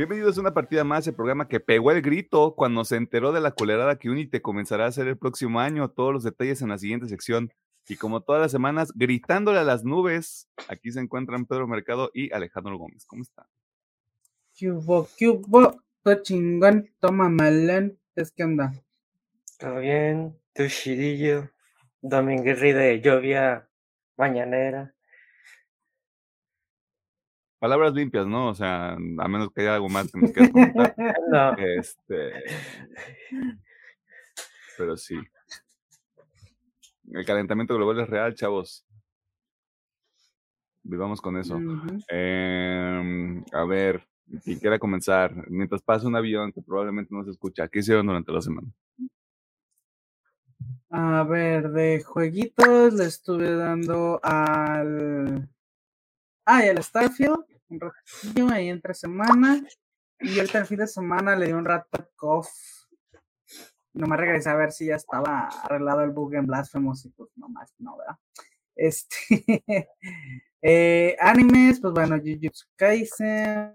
Bienvenidos a una partida más, el programa que pegó el grito cuando se enteró de la colerada que Unite comenzará a hacer el próximo año. Todos los detalles en la siguiente sección. Y como todas las semanas, gritándole a las nubes, aquí se encuentran Pedro Mercado y Alejandro Gómez. ¿Cómo están? Cubo, cubo, todo chingón, toma malán, es que anda. Todo bien, tu chirillo, dominguirri de lluvia mañanera. Palabras limpias, ¿no? O sea, a menos que haya algo más que nos quieras comentar. No, Este. Pero sí. El calentamiento global es real, chavos. Vivamos con eso. Em, a ver, quien quiera comenzar. Mientras pasa un avión que probablemente no se escucha, ¿qué hicieron durante la semana? A ver, de jueguitos le estuve dando al. Ah, y al Starfield, un ratillo ahí entre semana. Y ahorita el fin de semana le di un rato a KOF. Nomás regresé a ver si ya estaba arreglado el bug en Blasphemous y pues nomás no, ¿verdad? Este. eh, animes, pues bueno, Jujutsu Kaisen,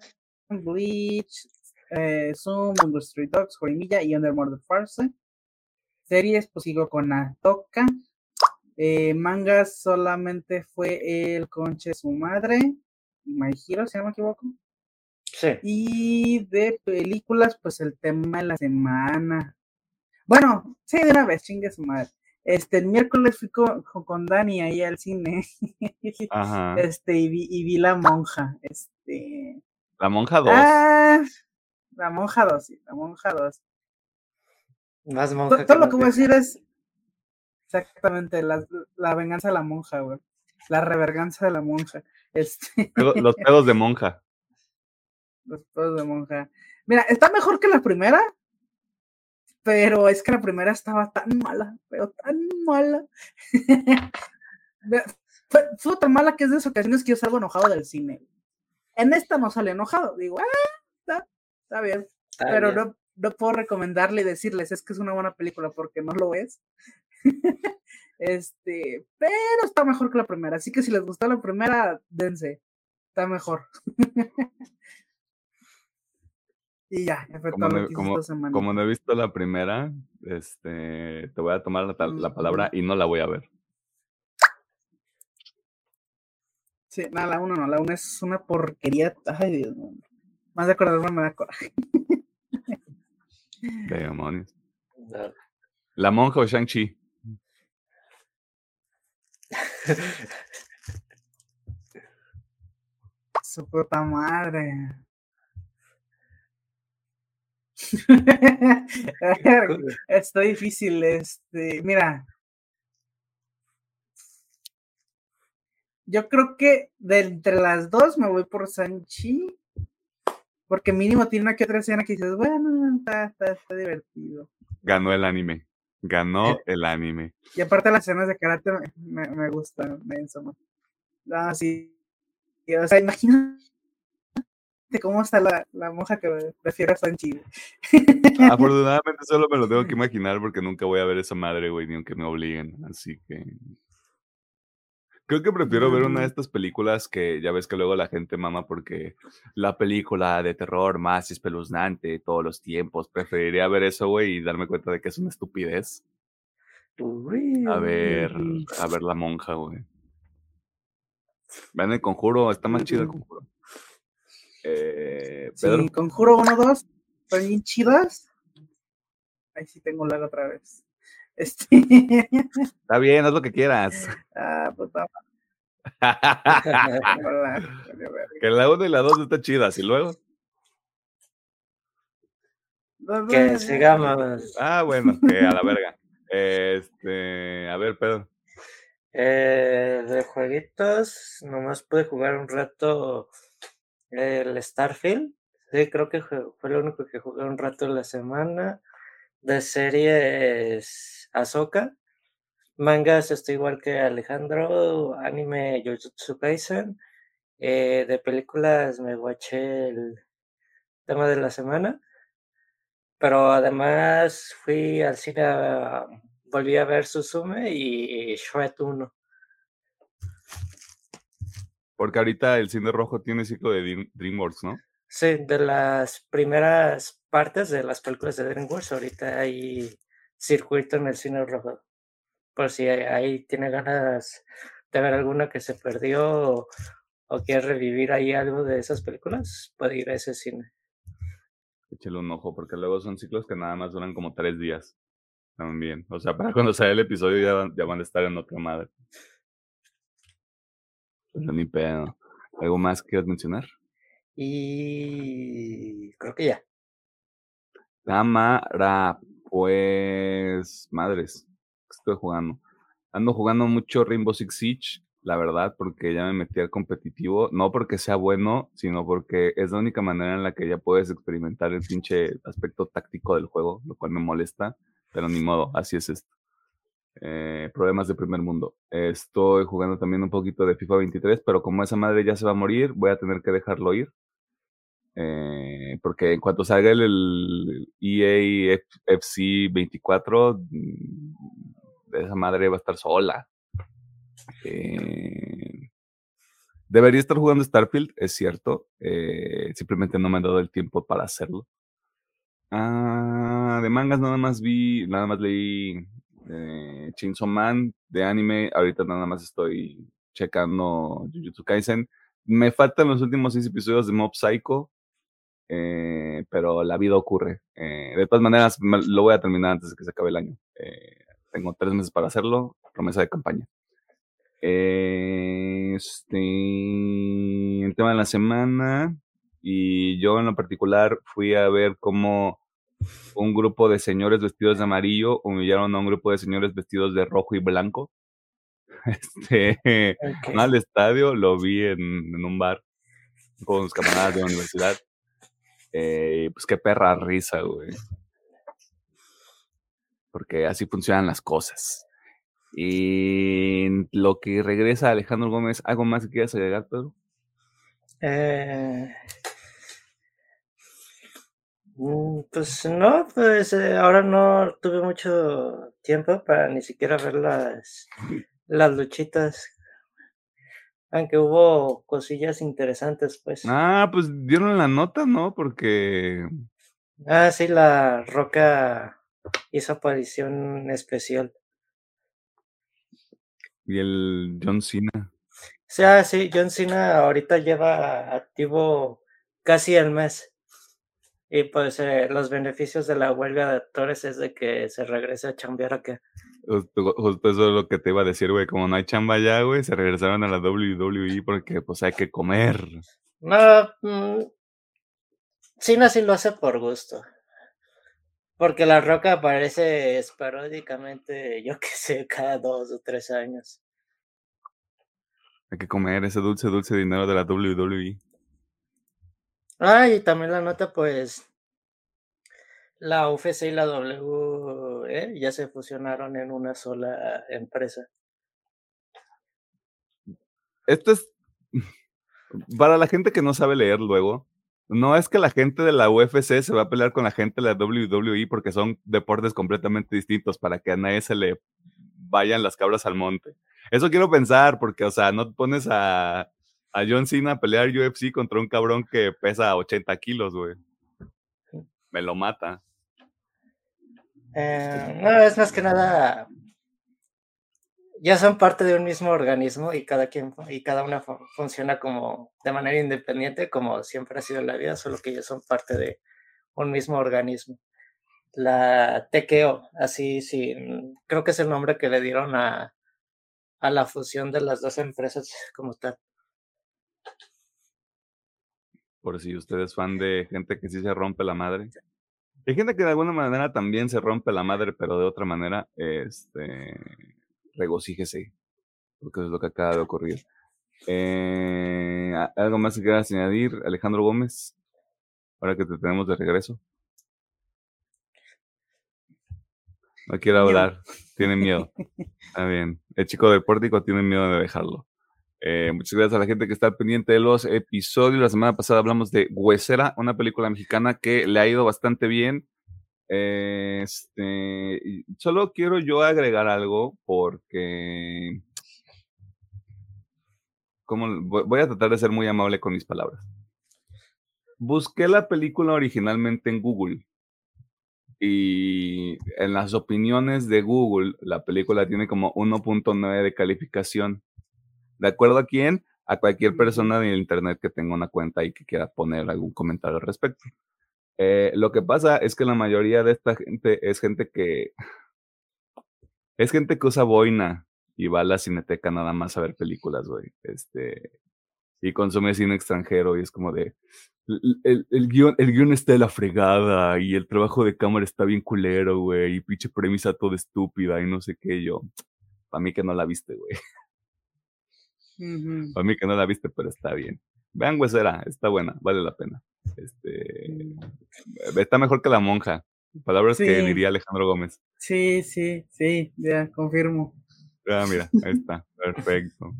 Bleach, eh, Zoom, Bungo Street Dogs, Jorimilla y Under Murder Farce series, pues sigo con Atoka. Eh, mangas solamente fue el Conche su madre, My Hero, si no me equivoco. sí. Y de películas, pues el tema de la semana. Bueno, sí, de una vez, chingue su madre. Este, el miércoles fui con, con- Dani ahí al cine. Ajá. Este, y vi, y vi La Monja. Este. La monja 2. Ah, la Monja 2, sí, la Monja 2. Más monja Todo lo más que voy a decir es exactamente la, la venganza de la monja, güey. La reverganza de la monja. Este, Los pedos de monja. los pedos de monja. Mira, está mejor que la primera, pero es que la primera estaba tan mala, pero tan mala. Fue, fue tan mala que es de esas ocasiones que yo salgo enojado del cine. En esta no sale enojado. Digo, ah, está, está bien. Está pero bien. no, no puedo recomendarle y decirles es que es una buena película porque no lo es. este, pero está mejor que la primera, así que si les gustó la primera, dense, está mejor. y ya, Como no, como, esta semana. como no he visto la primera, este, te voy a tomar la, la palabra y no la voy a ver. Sí, no, la 1 no, la 1 es una porquería. Ay, Dios mío. Más de acordarme me da coraje. Demonios. La monja o Shang-Chi. Su puta madre. Está difícil, este, mira. Yo creo que de entre las dos me voy por Sanchi. Porque mínimo tiene una que otra escena que dices, bueno, está, está, está divertido. Ganó el anime. Ganó el anime. Y aparte las escenas de karate me, me, me gustan, menso, man. Ah, sí. Y, o sea, imagínate cómo está la, la monja que prefiere a Sanchi. Afortunadamente solo me lo tengo que imaginar porque nunca voy a ver esa madre, güey, ni aunque me obliguen. Así que. Creo que prefiero ver una de Mm. estas películas que ya ves que luego la gente mama porque la película de terror más espeluznante de todos los tiempos. Preferiría ver eso, güey, y darme cuenta de que es una estupidez. A ver, a ver la monja, güey. Vean el conjuro, está más chido el Ujú. conjuro. Eh, Pedro, Sí, Conjuro 1, 2, están bien chidas. Ahí sí tengo lag otra vez. Este. está bien, haz lo que quieras. ah, verga. que la 1 y la 2 está chidas, y luego. Que sigamos. Ah, bueno, que a la verga. Este, a ver, Pedro. Eh, de jueguitos, nomás pude jugar un rato el Starfield. Sí, creo que fue lo único que jugué un rato en la semana. De series Ahsoka. Mangas estoy igual que Alejandro. Anime Jujutsu Kaisen. Eh, de películas me guaché el tema de la semana. Pero además fui al cine, a- volví a ver Suzume y Shrek 1. Porque ahorita el cine rojo tiene ciclo de Dream- DreamWorks, ¿no? Sí, de las primeras partes de las películas de DreamWorks, ahorita hay circuito en el cine rojo. Por si ahí tiene ganas de ver alguna que se perdió o, quiere revivir ahí algo de esas películas, puede ir a ese cine. Échale un ojo, porque luego son ciclos que nada más duran como tres días. También. O sea, para cuando sale el episodio ya, ya van a estar en otra madre. Pues ni pedo. ¿Algo más que quieras mencionar? Y creo que ya. Cámara, pues madres, estoy jugando. Ando jugando mucho Rainbow Six Siege, la verdad, porque ya me metí al competitivo, no porque sea bueno, sino porque es la única manera en la que ya puedes experimentar el pinche aspecto táctico del juego, lo cual me molesta, pero ni modo, así es esto. Eh, problemas de primer mundo. Estoy jugando también un poquito de FIFA 23, pero como esa madre ya se va a morir, voy a tener que dejarlo ir. Eh, porque en cuanto salga el, EA FC 24, esa madre va a estar sola. Eh, debería estar jugando Starfield, es cierto. Eh, simplemente no me han dado el tiempo para hacerlo. Ah, de mangas nada más vi, nada más leí Chainsaw Man de anime. Ahorita nada más estoy checando Jujutsu Kaisen. Me faltan los últimos seis episodios de Mob Psycho. Eh, pero la vida ocurre. Eh, de todas maneras, lo voy a terminar antes de que se acabe el año. Eh, tengo tres meses para hacerlo, promesa de campaña. este, el tema de la semana, y yo en lo particular fui a ver cómo un grupo de señores vestidos de amarillo humillaron a un grupo de señores vestidos de rojo y blanco. Este, al estadio, lo vi en, en un bar con sus camaradas de la universidad. Eh, pues qué perra risa, güey. Porque así funcionan las cosas. Y lo que regresa Alejandro Gómez, ¿algo más que quieras agregar, Pedro? Eh, mm, pues no, pues eh, ahora no tuve mucho tiempo para ni siquiera ver las, las luchitas aunque hubo cosillas interesantes, pues. Ah, pues dieron la nota, ¿no? Porque. Ah, sí, la Roca hizo aparición especial. Y el John Cena. Sí, ah, sí, John Cena ahorita lleva activo casi el mes. Y pues eh, los beneficios de la huelga de actores es de que se regrese a chambear acá. Justo, eso es lo que te iba a decir, güey. Como no hay chamba ya, güey, se regresaron a la WWE porque pues hay que comer. No, mmm, Cena sí lo hace por gusto. Porque la roca aparece esporádicamente, yo qué sé, cada dos o tres años. Hay que comer ese dulce, dulce dinero de la WWE. Ah, y también la nota, pues, la UFC y la WWE ya se fusionaron en una sola empresa. Esto es, para la gente que no sabe leer luego, no es que la gente de la UFC se va a pelear con la gente de la WWE porque son deportes completamente distintos para que a nadie se le vayan las cabras al monte. Eso quiero pensar porque, o sea, no pones a a John Cena a pelear UFC contra un cabrón que pesa 80 kilos, güey. Me lo mata. Eh, no, es más que nada. Ya son parte de un mismo organismo y cada quien y cada una funciona como de manera independiente, como siempre ha sido la vida, solo que ellos son parte de un mismo organismo. La TKO, así sí, creo que es el nombre que le dieron a, a la fusión de las dos empresas como tal por si usted es fan de gente que sí se rompe la madre. Hay gente que de alguna manera también se rompe la madre, pero de otra manera, este, regocíjese, porque es lo que acaba de ocurrir. Eh, ¿Algo más que quieras añadir, Alejandro Gómez? Ahora que te tenemos de regreso. No quiere hablar, tiene miedo. Está bien. El chico de pórtico tiene miedo de dejarlo. Eh, muchas gracias a la gente que está pendiente de los episodios. La semana pasada hablamos de Huesera, una película mexicana que le ha ido bastante bien. este, solo quiero yo agregar algo porque como, voy a tratar de ser muy amable con mis palabras. busqué la película originalmente en Google. Y en las opiniones de Google, la película tiene como 1.9 de calificación. ¿De acuerdo a quién? A cualquier persona de internet que tenga una cuenta y que quiera poner algún comentario al respecto. Eh, lo que pasa es que la mayoría de esta gente es gente que. Es gente que usa boina y va a la cineteca nada más a ver películas, güey. Este. Y consume cine extranjero y es como de. El, el, guion, el guion está de la fregada y el trabajo de cámara está bien culero, güey. Y pinche premisa toda estúpida y no sé qué. Yo. Para mí que no la viste, güey. Para mí que no la viste, pero está bien. Vean, Huesera, está buena, vale la pena. Este, mm. está mejor que la monja. Palabras que diría Alejandro Gómez. Sí, sí, sí, ya confirmo. Ah, mira, ahí está, perfecto.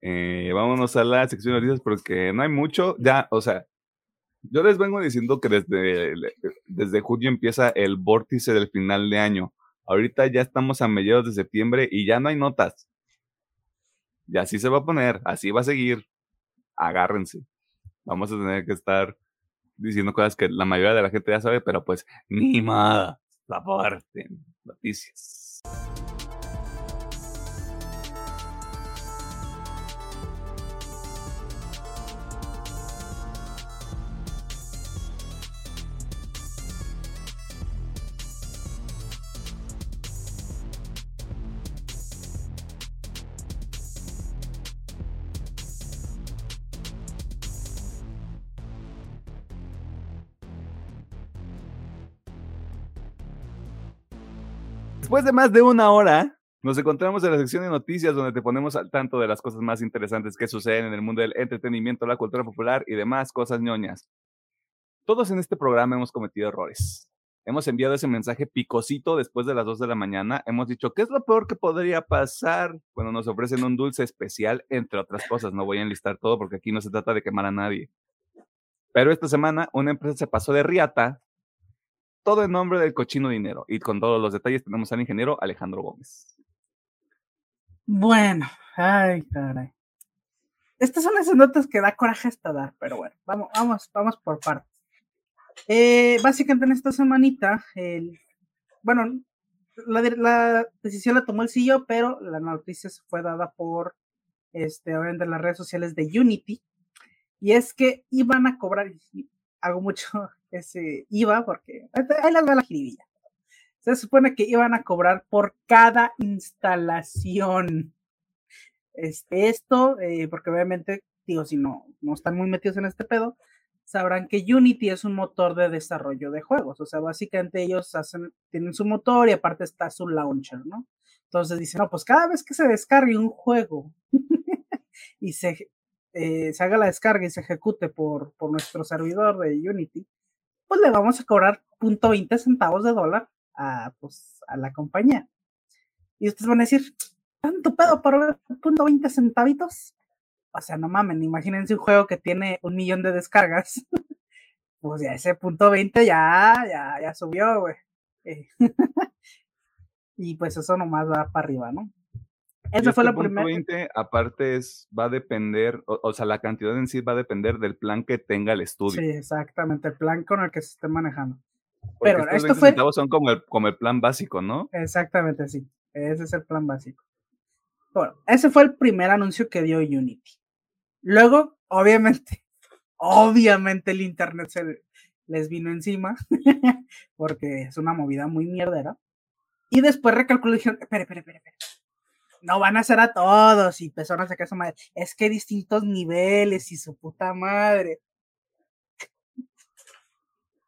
Eh, vámonos a la sección de noticias porque no hay mucho. Ya, o sea, yo les vengo diciendo que desde, desde julio empieza el vórtice del final de año. Ahorita ya estamos a mediados de septiembre y ya no hay notas. Y así se va a poner, así va a seguir. Agárrense. Vamos a tener que estar diciendo cosas que la mayoría de la gente ya sabe, pero pues ni nada. La parte. Noticias. Después de más de una hora, nos encontramos en la sección de noticias donde te ponemos al tanto de las cosas más interesantes que suceden en el mundo del entretenimiento, la cultura popular y demás cosas ñoñas. Todos en este programa hemos cometido errores. Hemos enviado ese mensaje picosito después de las 2 de la mañana. Hemos dicho, ¿qué es lo peor que podría pasar cuando nos ofrecen un dulce especial, entre otras cosas? No voy a enlistar todo porque aquí no se trata de quemar a nadie. Pero esta semana una empresa se pasó de riata todo en nombre del cochino dinero. Y con todos los detalles tenemos al ingeniero Alejandro Gómez. Bueno, ay, caray. Estas son las notas que da coraje hasta dar, pero bueno, vamos, vamos, vamos por partes. Eh, básicamente en esta semanita, el, bueno, la, decisión la tomó el CEO, pero la noticia fue dada por, este, obviamente, las redes sociales de Unity, y es que iban a cobrar, hago mucho ese IVA, porque ahí les va la jiribilla. Se supone que iban a cobrar por cada instalación. Este, esto, eh, porque obviamente, digo, si no, no están muy metidos en este pedo, sabrán que Unity es un motor de desarrollo de juegos. O sea, básicamente ellos hacen, tienen su motor y aparte está su launcher, ¿no? Entonces dicen, no, pues cada vez que se descargue un juego y se, eh, se haga la descarga y se ejecute por, por nuestro servidor de Unity, pues le vamos a cobrar .20 centavos de dólar a, pues, a la compañía. Y ustedes van a decir, ¿tanto pedo por .20 centavitos? O sea, no mamen, imagínense un juego que tiene un millón de descargas. pues ya ese punto 20 ya, ya, ya subió, güey. y pues eso nomás va para arriba, ¿no? Esa fue la primera. 20, aparte, es, va a depender, o, sea, la cantidad en sí va a depender del plan que tenga el estudio. Sí, exactamente, el plan con el que se esté manejando. Pero esto fue. son como el, como el plan básico, ¿no? Exactamente, sí. Ese es el plan básico. Bueno, ese fue el primer anuncio que dio Unity. Luego, obviamente, obviamente el internet se les vino encima, porque es una movida muy mierdera. Y después recalculó y dijeron, espere, espere, espere, espere no van a hacer a todos y empezaron a sacar su madre. Es que distintos niveles y su puta madre.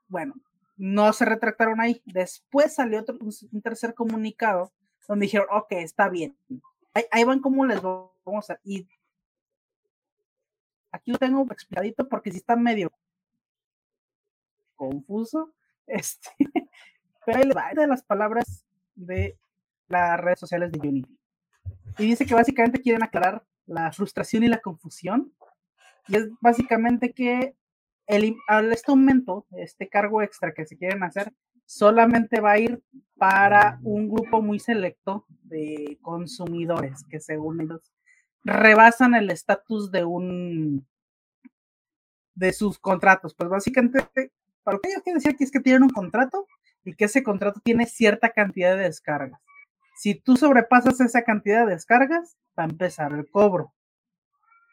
Bueno, no se retractaron ahí. Después salió otro, un tercer comunicado donde dijeron, ok, está bien. Ahí, van como les vamos a... Y aquí lo tengo explicadito porque si está medio confuso. Este, pero ahí le va de las palabras de las redes sociales de Unity. Y dice que básicamente quieren aclarar la frustración y la confusión. Y es básicamente que el, este aumento, este cargo extra que se quieren hacer, solamente va a ir para un grupo muy selecto de consumidores que según ellos rebasan el estatus de un de sus contratos. Pues básicamente, para lo que ellos quieren decir aquí es que tienen un contrato y que ese contrato tiene cierta cantidad de descargas. Si tú sobrepasas esa cantidad de descargas, va a empezar el cobro.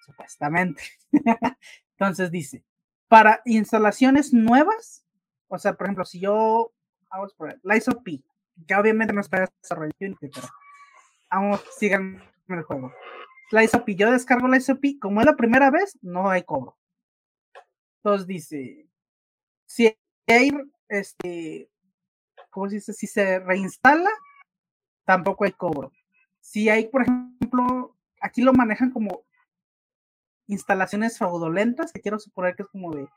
Supuestamente. Entonces dice, para instalaciones nuevas, o sea, por ejemplo, si yo, vamos por el ISOP, que obviamente no es para desarrollar Unity, pero vamos, sigan el juego. La ISOP, yo descargo la ISOP, como es la primera vez, no hay cobro. Entonces dice, si hay, este, ¿cómo se dice? Si se reinstala, tampoco hay cobro. Si hay, por ejemplo, aquí lo manejan como instalaciones fraudulentas, que quiero suponer que es como de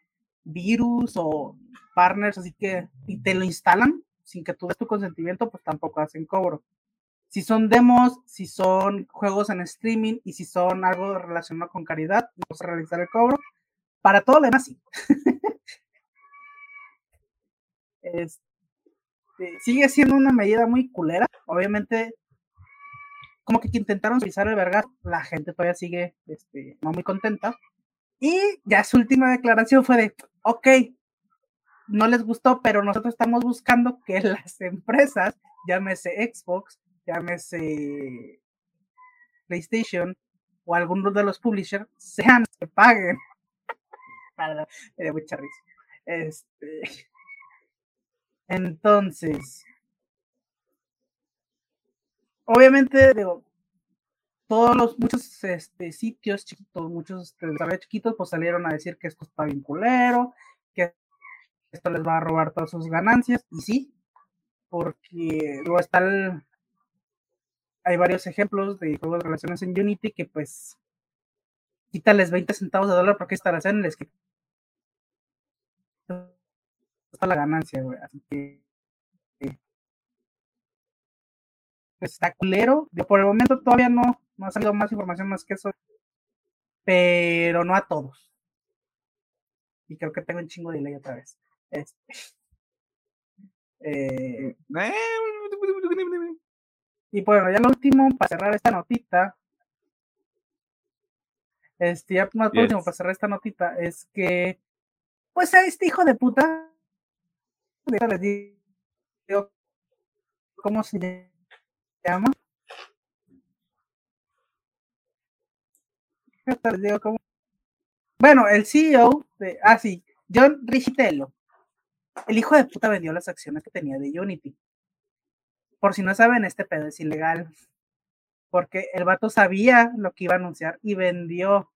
virus o partners, así que, y te lo instalan sin que tú des tu consentimiento, pues tampoco hacen cobro. Si son demos, si son juegos en streaming y si son algo relacionado con caridad, vamos a realizar el cobro. Para todo lo demás, sí. este, sigue siendo una medida muy culera. Obviamente, como que intentaron utilizar el verga, la gente todavía sigue este, no muy contenta. Y ya su última declaración fue de, ok, no les gustó, pero nosotros estamos buscando que las empresas, llámese Xbox, llámese PlayStation o algunos de los publishers, sean que paguen. Me dio mucha risa. Este, entonces, obviamente, todos los muchos este, sitios chiquitos, muchos chiquitos, pues salieron a decir que esto está bien culero, que esto les va a robar todas sus ganancias, y sí, porque luego está hay varios ejemplos de juegos de relaciones en Unity que pues quítales 20 centavos de dólar porque instalación les quita la ganancia, güey. Así que pues, está culero. por el momento todavía no, no ha salido más información más que eso. Pero no a todos. Y creo que tengo un chingo de ley otra vez. Este. Eh, y bueno, ya lo último, para cerrar esta notita. Este, ya más último, para cerrar esta notita, es que, pues a este hijo de puta, ¿cómo se llama? Bueno, el CEO de, ah, sí, John Richitello el hijo de puta vendió las acciones que tenía de Unity. Por si no saben, este pedo es ilegal. Porque el vato sabía lo que iba a anunciar y vendió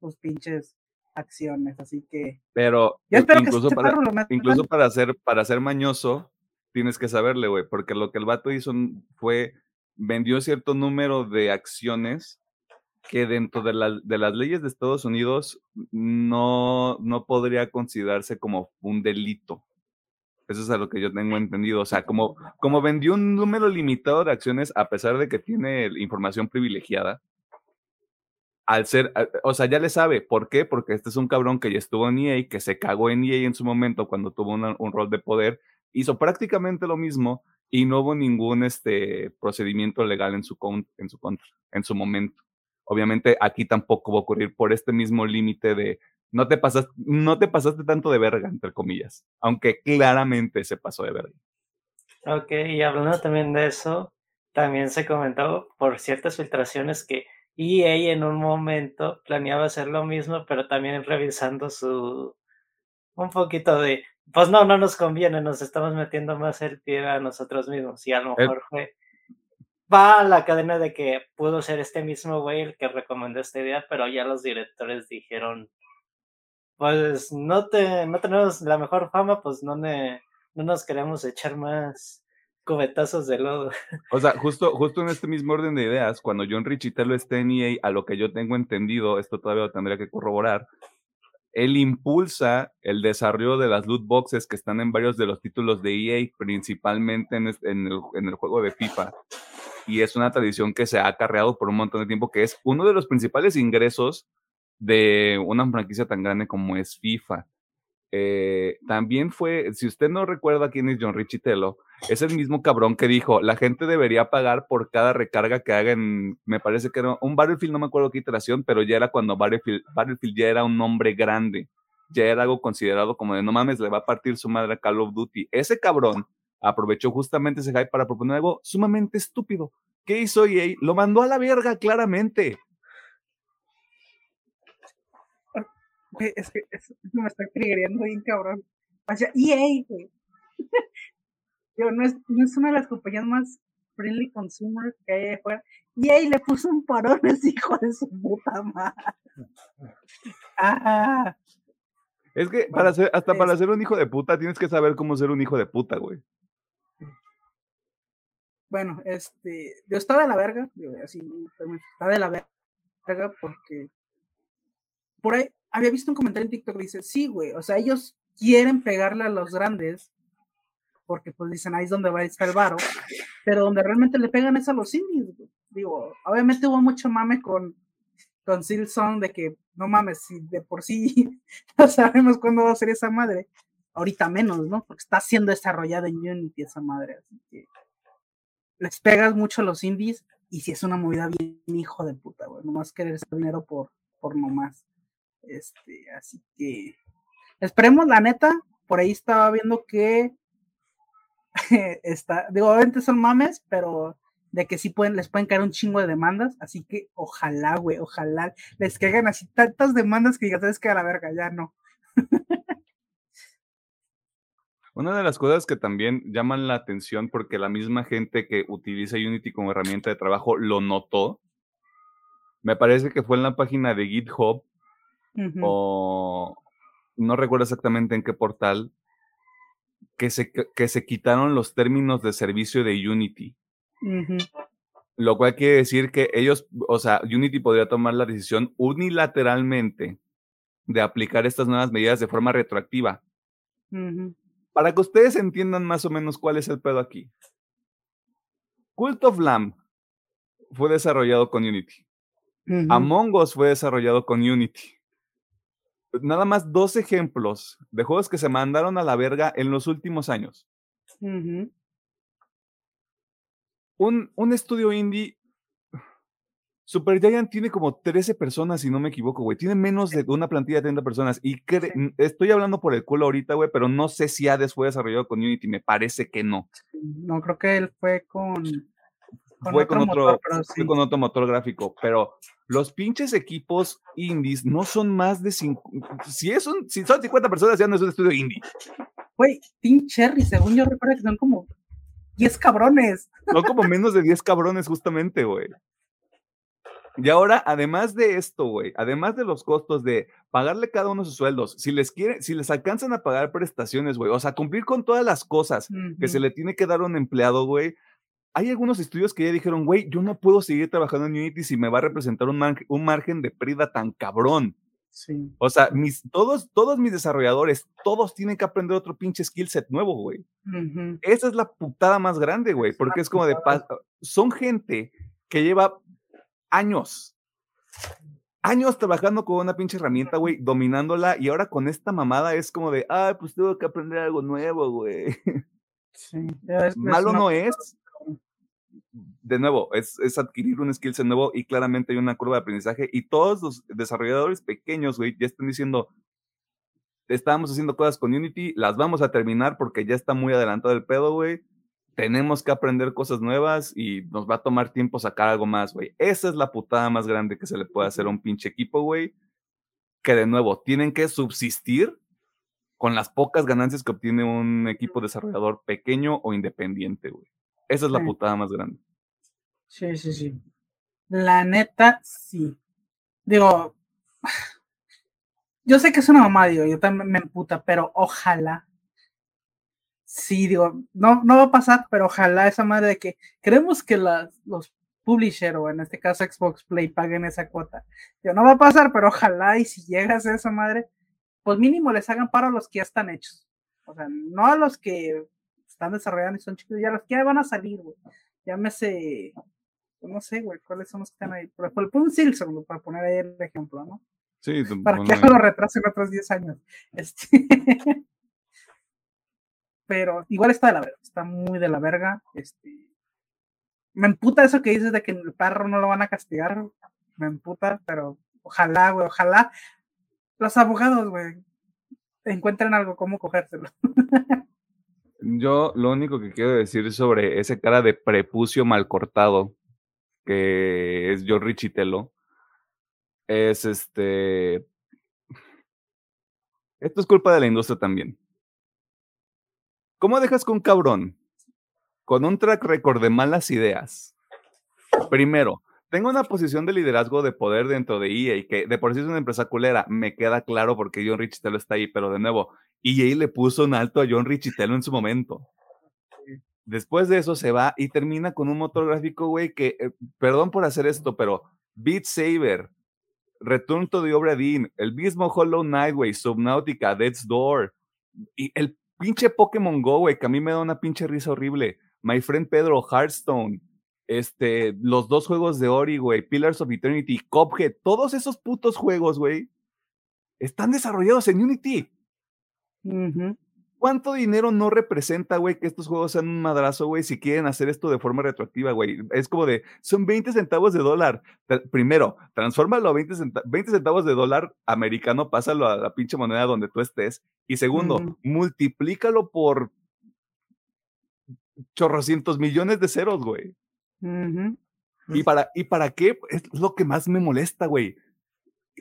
sus pinches acciones. Así que. Pero incluso, para, incluso para ser, para ser mañoso, tienes que saberle, güey. Porque lo que el vato hizo fue vendió cierto número de acciones que dentro de, de, las leyes de Estados Unidos no, no podría considerarse como un delito. Eso es a lo que yo tengo entendido. O sea, como, como vendió un número limitado de acciones a pesar de que tiene información privilegiada, al ser, o sea, ya le sabe. ¿Por qué? Porque este es un cabrón que ya estuvo en EA, que se cagó en EA en su momento cuando tuvo un rol de poder, hizo prácticamente lo mismo y no hubo ningún este, procedimiento legal en su, en su contra, en su momento. Obviamente aquí tampoco va a ocurrir por este mismo límite de no te pasaste, no te pasaste tanto de verga, entre comillas, aunque claramente se pasó de verga. Ok, y hablando también de eso, también se comentó por ciertas filtraciones que EA en un momento planeaba hacer lo mismo, pero también revisando su un poquito de, pues no, no nos conviene, nos estamos metiendo más el pie a nosotros mismos y a lo mejor fue va a la cadena de que pudo ser este mismo güey el que recomendó esta idea, pero ya los directores dijeron, pues no, te, no tenemos la mejor fama, pues no, no nos queremos echar más cubetazos de lodo. O sea, justo, justo en este mismo orden de ideas, cuando John Richitelo esté en EA, a lo que yo tengo entendido, esto todavía lo tendría que corroborar, él impulsa el desarrollo de las loot boxes que están en varios de los títulos de EA, principalmente en, en, el, en el juego de FIFA. Y es una tradición que se ha acarreado por un montón de tiempo, que es uno de los principales ingresos de una franquicia tan grande como es FIFA. Eh, también fue, si usted no recuerda quién es John Richitello, es el mismo cabrón que dijo, la gente debería pagar por cada recarga que hagan, me parece que era un Battlefield, no me acuerdo qué iteración, pero ya era cuando Battlefield, Battlefield ya era un nombre grande. ya era algo considerado como de no mames, le va a partir su madre a Call of Duty. Ese cabrón aprovechó justamente ese hype para proponer algo sumamente estúpido. ¿Qué hizo EA? Lo mandó a la verga, claramente. es que me está triggeriendo bien cabrón. O sea, EA, güey. no es, no es una de las compañías más friendly consumer que hay afuera. Y ahí le puso un parón ese hijo de su puta madre. Ah. Es que para ser, hasta para ser un hijo de puta tienes que saber cómo ser un hijo de puta, güey. Bueno, este, yo estaba de la verga, así, está de la verga porque por ahí había visto un comentario en TikTok que dice, sí, güey, o sea, ellos quieren pegarle a los grandes porque pues dicen ahí es donde va a estar el varo, pero donde realmente le pegan es a los indies, digo, obviamente hubo mucho mame con, con Silson de que no mames, si de por sí no sabemos cuándo va a ser esa madre, ahorita menos, ¿no? Porque está siendo desarrollada en Unity esa madre, así que les pegas mucho a los indies y si es una movida bien hijo de puta, güey, nomás querer dinero por, por nomás. Este, así que esperemos la neta, por ahí estaba viendo que está, digo, obviamente son mames, pero de que sí pueden, les pueden caer un chingo de demandas, así que ojalá, güey, ojalá les caigan así tantas demandas que digas, sabes que a la verga, ya no. Una de las cosas que también llaman la atención porque la misma gente que utiliza Unity como herramienta de trabajo lo notó, me parece que fue en la página de GitHub o no recuerdo exactamente en qué portal, que se, que se quitaron los términos de servicio de Unity. Lo cual quiere decir que ellos, o sea, Unity podría tomar la decisión unilateralmente de aplicar estas nuevas medidas de forma retroactiva. Para que ustedes entiendan más o menos cuál es el pedo aquí. Cult of Lamb fue desarrollado con Unity. Among Us fue desarrollado con Unity nada más dos ejemplos de juegos que se mandaron a la verga en los últimos años. un, un estudio indie. Super Giant tiene como 13 personas, si no me equivoco, güey. Tiene menos de una plantilla de 30 personas. Y estoy hablando por el culo ahorita, güey, pero no sé si Hades fue desarrollado con Unity. Me parece que no. No, creo que él fue con. fue con otro, fue con otro motor gráfico, pero los pinches equipos indies no son más de cinco, si es un, si son 50 personas ya no es un estudio indie. Güey, Team Cherry, según yo recuerdo que son como 10 cabrones. No como menos de 10 cabrones justamente, güey. Y ahora, además de esto, güey, además de los costos de pagarle cada uno sus sueldos, si les quieren, si les alcanzan a pagar prestaciones, güey, o sea, cumplir con todas las cosas que se le tiene que dar a un empleado, güey, hay algunos estudios que ya dijeron, güey, yo no puedo seguir trabajando en Unity si me va a representar un, un margen de pérdida tan cabrón. Sí. O sea, mis, todos, todos mis desarrolladores, todos tienen que aprender otro pinche skill set nuevo, güey. Esa es la putada más grande, güey, porque es como de son gente que lleva años, años trabajando con una pinche herramienta, güey, dominándola, y ahora con esta mamada es como de, ah, pues tengo que aprender algo nuevo, güey. Sí, Malo no es, de nuevo, es, es, adquirir un skill set nuevo y claramente hay una curva de aprendizaje y todos los desarrolladores pequeños, güey, ya están diciendo, estábamos haciendo cosas con Unity, las vamos a terminar porque ya está muy adelantado el pedo, güey. Tenemos que aprender cosas nuevas y nos va a tomar tiempo sacar algo más, güey. Esa es la putada más grande que se le puede hacer a un pinche equipo, güey. Que de nuevo, tienen que subsistir con las pocas ganancias que obtiene un equipo desarrollador pequeño o independiente, güey. Esa es la putada más grande. Sí, sí, sí. La neta, sí. Digo, yo sé que es una mamá, digo, yo también me emputa, pero ojalá. Sí, digo, no, no va a pasar, pero ojalá esa madre de que queremos que los publisher o en este caso Xbox Play paguen esa cuota. Digo, no va a pasar, pero ojalá y si llegas a esa madre, pues mínimo les hagan paro a los que ya están hechos. O sea, no a los que están desarrollando y son chicos, ya los que ya van a salir, güey. Llámese, no sé, güey, cuáles son los que están ahí. Por ejemplo, un Silson, para poner ahí el ejemplo, ¿no? Sí, para que no lo retrasen otros 10 años. Este... Pero igual está de la verga, está muy de la verga. Este... Me emputa eso que dices de que el perro no lo van a castigar. Me emputa, pero ojalá, güey, ojalá. Los abogados, güey, encuentren algo, cómo cogérselo. Yo lo único que quiero decir sobre ese cara de prepucio mal cortado, que es John Richitelo, es este. Esto es culpa de la industria también. ¿Cómo dejas con un cabrón con un track record de malas ideas? Primero, tengo una posición de liderazgo de poder dentro de EA, que de por sí es una empresa culera, me queda claro porque John Richitelo está ahí, pero de nuevo, EA le puso un alto a John Richitelo en su momento. Después de eso se va y termina con un motor gráfico, güey, que, eh, perdón por hacer esto, pero Beat Saber, Return to the Obra Dinn, el mismo Hollow Knight, güey, Subnautica, Death's Door, y el pinche Pokémon Go, güey, que a mí me da una pinche risa horrible. My Friend Pedro, Hearthstone, este, los dos juegos de Ori, güey, Pillars of Eternity, Cuphead, todos esos putos juegos, güey, están desarrollados en Unity. ¿Cuánto dinero no representa, güey, que estos juegos sean un madrazo, güey, si quieren hacer esto de forma retroactiva, güey? Es como de, son 20 centavos de dólar. Primero, transfórmalo a 20, centavos de dólar americano, pásalo a la pinche moneda donde tú estés. Y segundo, multiplícalo por chorrocientos millones de ceros, güey. ¿Y, para, ¿Y para qué? Es lo que más me molesta, güey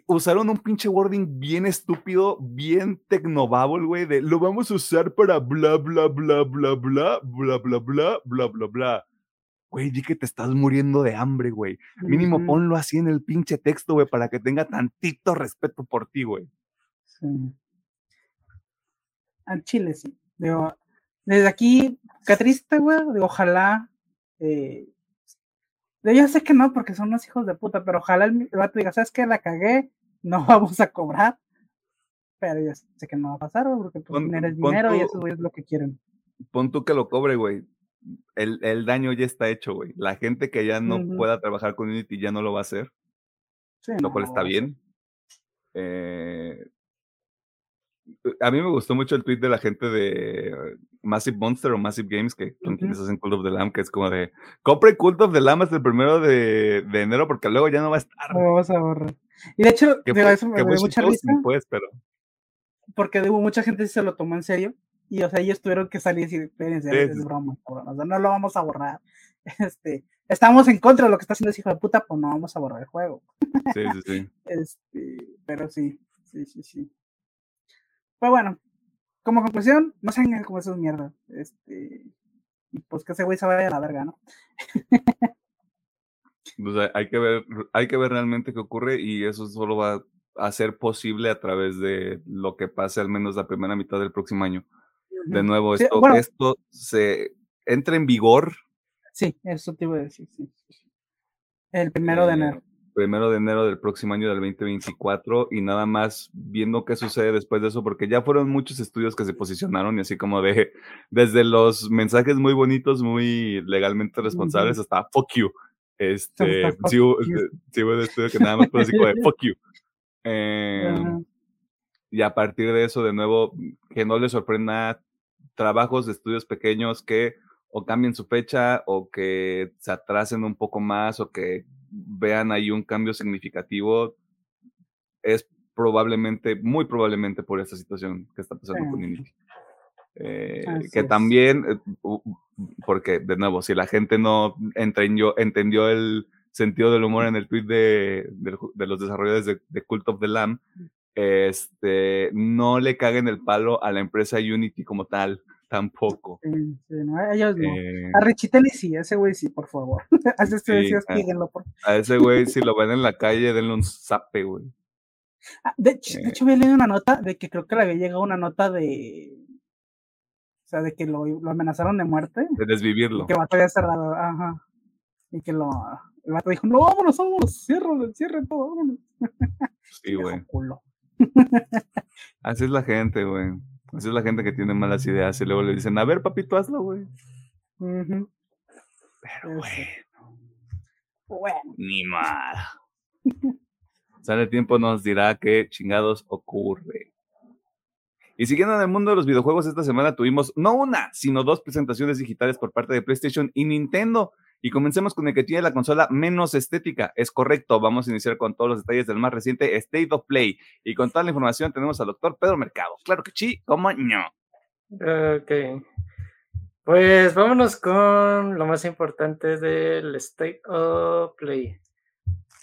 usaron un pinche wording bien estúpido, bien tecnobabble, güey, de lo vamos a usar para bla, bla, bla, bla, bla, bla, bla, bla, bla, bla, bla. Güey, di que te estás muriendo de hambre, güey. Mínimo ponlo así en el pinche texto, güey, para que tenga tantito respeto por ti, güey. Sí. Al chile, sí. Digo, desde aquí, qué triste, güey. Ojalá. Eh, yo sé que no, porque son unos hijos de puta, pero ojalá el vato diga, ¿sabes qué? La cagué, no vamos a cobrar. Pero ya sé que no va a pasar, porque pues, dinero es dinero y eso es lo que quieren. Pon tú que lo cobre, güey. El, el, daño ya está hecho, güey. La gente que ya no pueda trabajar con Unity ya no lo va a hacer. Sí, lo cual está bien. Eh, a mí me gustó mucho el tweet de la gente de Massive Monster o Massive Games que son quienes hacen Cult of the Lamb, que es como de compre Cult of the Lamb hasta el primero de, de enero porque luego ya no va a estar. No vamos a borrar. Y de hecho, que eso me dio mucha risa. Pues, pero... Porque hubo mucha gente que se lo tomó en serio. Y, o sea, ellos tuvieron que salir y decir, espérense, es broma, O sea, no lo vamos a borrar. Este, estamos en contra de lo que está haciendo ese hijo de puta, pues no vamos a borrar el juego. Sí, sí, sí. Este, pero sí, sí, sí, sí. Pero bueno, como conclusión, no se hagan como esas mierdas. Este, pues que ese güey se vaya a la verga, ¿no? pues hay que ver, hay que ver realmente qué ocurre y eso solo va a ser posible a través de lo que pase al menos la primera mitad del próximo año. De nuevo, esto, esto se entra en vigor. Sí, eso te iba a decir, sí. El primero de enero primero de enero del próximo año del 2024 y nada más viendo qué sucede después de eso, porque ya fueron muchos estudios que se posicionaron y así como de, desde los mensajes muy bonitos, muy legalmente responsables, hasta fuck you. Este, sí, hubo, sí un estudio que nada más fue así como de fuck you. Em, y a partir de eso, de nuevo, que no les sorprenda trabajos de estudios pequeños que o cambien su fecha o que se atrasen un poco más o que vean ahí un cambio significativo, es probablemente, muy probablemente por esta situación que está pasando con Unity. Eh, que también, eh, porque de nuevo, si la gente no entendió, entendió el sentido del humor en el tweet de, de, los desarrolladores de, de, Cult of the Lamb, este, no le caguen el palo a la empresa Unity como tal tampoco. Sí, no, a ellos no. Eh, a Richitelli sí, a ese güey sí, por favor. a ese sí, por... a ese güey, si lo ven en la calle, denle un zape, güey. Ah, de, hecho, de hecho, había leído una nota de que creo que le había llegado una nota de. O sea, de que lo, lo amenazaron de muerte. De desvivirlo. Que el había cerrado, ajá. Y que lo. El vato dijo: No, vámonos, vámonos, cierra, cierre todo, vámonos. Sí, güey. Así es la gente, güey. Esa es la gente que tiene malas ideas y luego le dicen, a ver, papito, hazlo, güey. Pero bueno. Bueno. Ni mal. Sale tiempo nos dirá qué chingados ocurre. Y siguiendo en el mundo de los videojuegos, esta semana tuvimos no una, sino dos presentaciones digitales por parte de PlayStation y Nintendo. Y comencemos con el que tiene la consola menos estética. Es correcto, vamos a iniciar con todos los detalles del más reciente State of Play. Y con toda la información tenemos al doctor Pedro Mercado. Claro que sí, ¿cómo no? Ok. Pues vámonos con lo más importante del State of Play.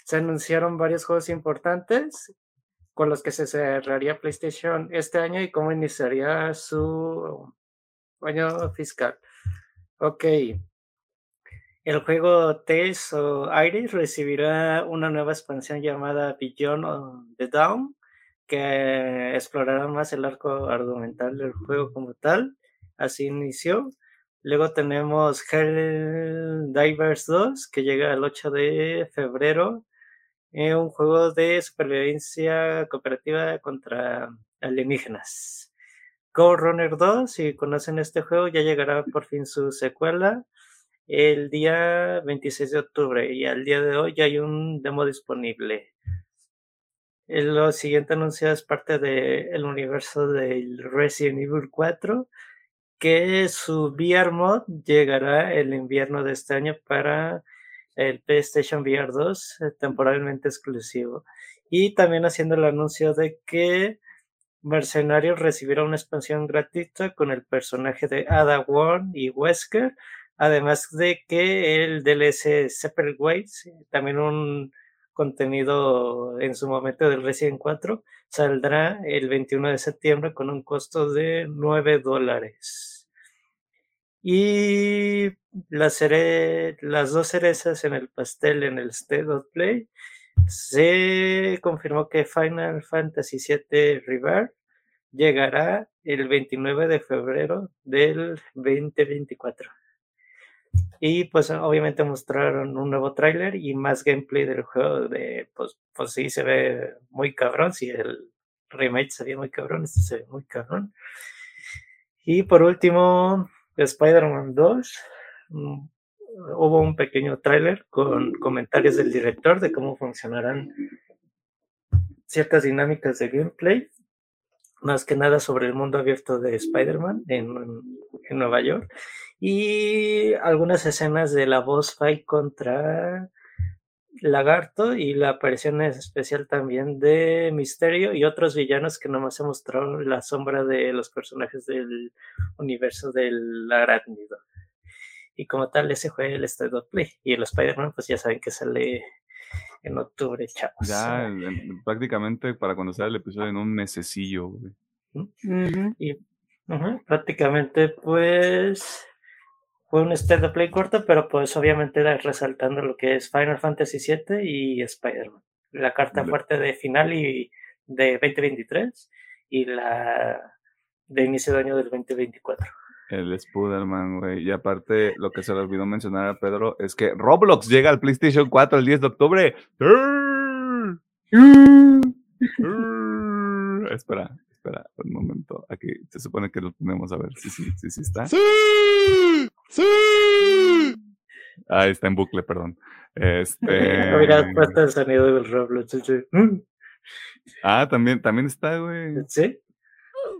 Se anunciaron varios juegos importantes con los que se cerraría PlayStation este año y cómo iniciaría su año fiscal. Ok. El juego Tales o Iris recibirá una nueva expansión llamada Beyond the Dawn, que explorará más el arco argumental del juego como tal. Así inició. Luego tenemos Hell Divers 2, que llega el 8 de febrero un juego de supervivencia cooperativa contra alienígenas. Go Runner 2, si conocen este juego, ya llegará por fin su secuela el día 26 de octubre y al día de hoy ya hay un demo disponible. Lo siguiente anunciado es parte del universo del Resident Evil 4, que su VR mod llegará el invierno de este año para el PlayStation VR 2 eh, temporalmente exclusivo. Y también haciendo el anuncio de que Mercenarios recibirá una expansión gratuita con el personaje de Ada Wong y Wesker, además de que el DLC Separate Ways, también un contenido en su momento del Resident 4, saldrá el 21 de septiembre con un costo de 9 dólares. Y las, dos cerezas en el pastel en el State of Play, se confirmó que Final Fantasy VII Rebirth llegará el 29 de febrero del 2024. Y pues obviamente mostraron un nuevo tráiler y más gameplay del juego de, pues, pues sí, se ve muy cabrón, si el remake se ve muy cabrón, este se ve muy cabrón. Y por último, Spider-Man 2 mm, hubo un pequeño tráiler con comentarios del director de cómo funcionarán ciertas dinámicas de gameplay, más que nada sobre el mundo abierto de Spider-Man en, en, Nueva York y algunas escenas de la voz fight contra Lagarto y la aparición especial también de Misterio y otros villanos que nomás se mostraron la sombra de los personajes del universo del arácnido. Y como tal, ese fue el State of Play. Y el Spider-Man, pues ya saben que sale en octubre, chavos. Ya, prácticamente para cuando sale el episodio en un mesecillo, Y prácticamente, pues fue un State of Play corto, pero pues obviamente era resaltando lo que es Final Fantasy VII y Spider-Man. La carta fuerte de final y de 2023 y la de inicio de año del 2024. El Spider-Man, güey. Y aparte, lo que se le olvidó mencionar a Pedro es que Roblox llega al PlayStation 4 el 10 de octubre. Espera, espera, un momento. Aquí se supone que lo tenemos a ver. Sí, sí, sí, sí está. ¡Sí! ¡Sí! Ah, está en bucle, perdón. Este. Mira, puesto el sonido del Roblox. Ah, también, también está, güey. ¿Sí?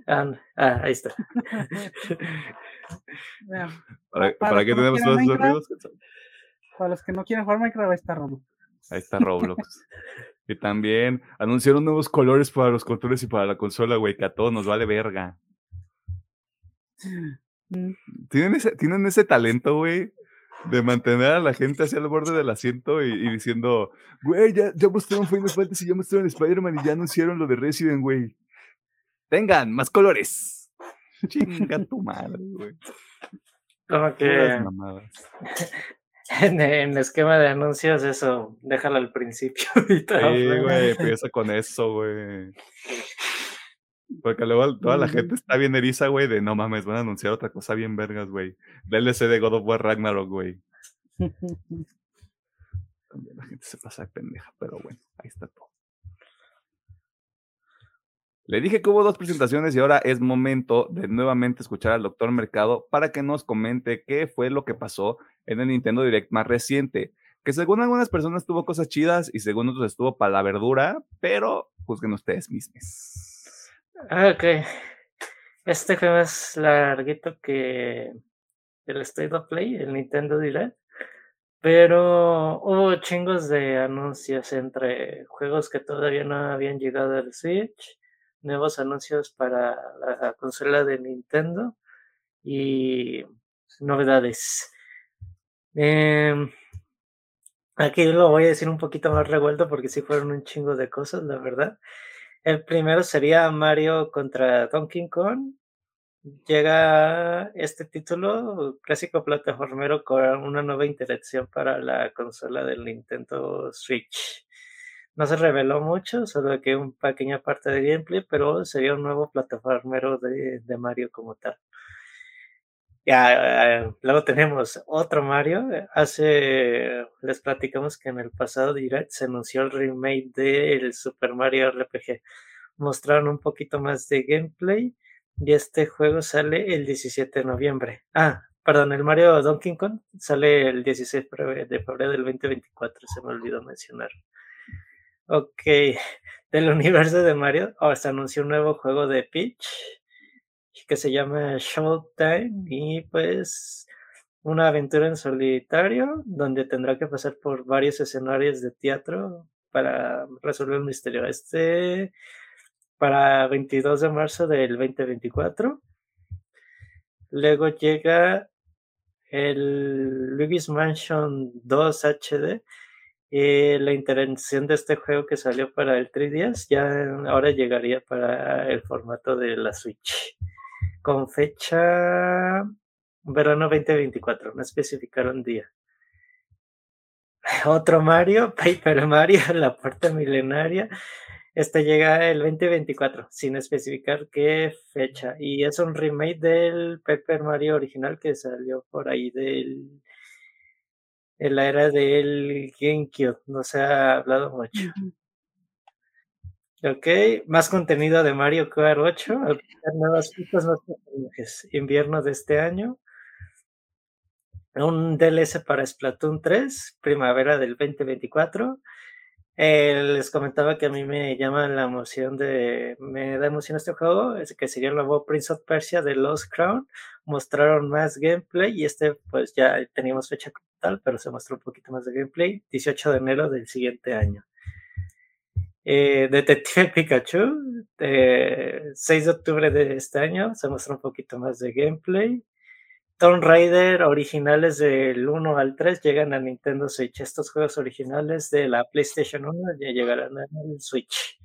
Ah, ah ahí está. ¿Para, para, qué tenemos todos esos ruidos? Para los que no quieren jugar Minecraft, ahí está Roblox. Ahí está Roblox. y también anunciaron nuevos colores para los controles y para la consola, güey, que a todos nos vale verga. Mm. Tienen ese, tienen ese talento, güey, de mantener a la gente hacia el borde del asiento y, diciendo, güey, ya, ya mostraron Final Fantasy, ya mostraron Spider-Man y ya anunciaron lo de Resident, güey. Tengan más colores. Chinga tu madre, güey. Como que en, el esquema de anuncios eso, déjalo al principio y Sí, güey, empieza con eso, güey. Porque luego toda la gente está bien eriza, güey, de no mames, van a anunciar otra cosa bien vergas, güey. DLC de God of War Ragnarok, güey. También la gente se pasa de pendeja, pero bueno, ahí está todo. Le dije que hubo dos presentaciones y ahora es momento de nuevamente escuchar al doctor Mercado para que nos comente qué fue lo que pasó en el Nintendo Direct más reciente. Que según algunas personas tuvo cosas chidas y según otros estuvo para la verdura, pero juzguen ustedes mismos. Ah, ok. Este juego es larguito que el State of Play, el Nintendo Direct. Pero hubo chingos de anuncios entre juegos que todavía no habían llegado al Switch, nuevos anuncios para la consola de Nintendo y novedades. Em, aquí lo voy a decir un poquito más revuelto porque sí fueron un chingo de cosas, la verdad. El primero sería Mario contra Donkey Kong. Llega este título clásico plataformero con una nueva interacción para la consola del Nintendo Switch. No se reveló mucho, solo que una pequeña parte de gameplay, pero sería un nuevo plataformero de, de Mario como tal. Ya, eh, luego tenemos otro Mario. Hace, les platicamos que en el pasado direct se anunció el remake del Super Mario RPG. Mostraron un poquito más de gameplay y este juego sale el 17 de noviembre. Ah, perdón, el Mario Donkey Kong sale el 16 de febrero del 2024, se me olvidó mencionar. Ok, del universo de Mario, oh, se anunció un nuevo juego de Peach que se llama Showtime y pues una aventura en solitario donde tendrá que pasar por varios escenarios de teatro para resolver un misterio. Este para 22 de marzo del 2024. Luego llega el Luigi's Mansion 2 HD. Y la intervención de este juego que salió para el 3DS ya ahora llegaría para el formato de la Switch con fecha verano 2024, no especificaron día. Otro Mario, Paper Mario, la puerta milenaria. Este llega el 2024, sin especificar qué fecha. Y es un remake del Paper Mario original que salió por ahí del en la era del GameCube. No se ha hablado mucho. Ok, más contenido de Mario Kart 8, nuevas pistas, más personajes. Invierno de este año. Un DLC para Splatoon 3, primavera del 2024. Eh, les comentaba que a mí me llama la emoción de. Me da emoción este juego, es que sería el nuevo Prince of Persia de Lost Crown. Mostraron más gameplay y este, pues ya teníamos fecha tal, pero se mostró un poquito más de gameplay. 18 de enero del siguiente año. Eh, Detective Pikachu, 6 de octubre de este año, se muestra un poquito más de gameplay. Tomb Raider originales del 1 al 3 llegan a Nintendo Switch. Estos juegos originales de la PlayStation 1 ya llegarán al Switch.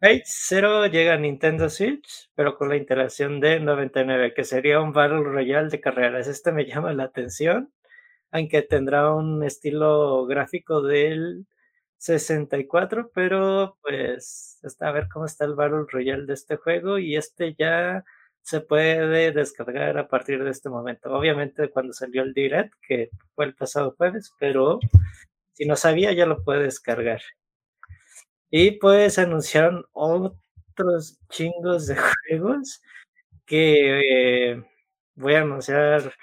Fate 0 llega a Nintendo Switch, pero con la interacción de 99, que sería un Battle Royale de carreras. Este me llama la atención, aunque tendrá un estilo gráfico del 64, pero pues está a ver cómo está el Battle Royale de este juego y este ya se puede descargar a partir de este momento. Obviamente cuando salió el Direct, que fue el pasado jueves, pero si no sabía ya lo puede descargar. Y pues anunciaron otros chingos de juegos que eh, voy a anunciar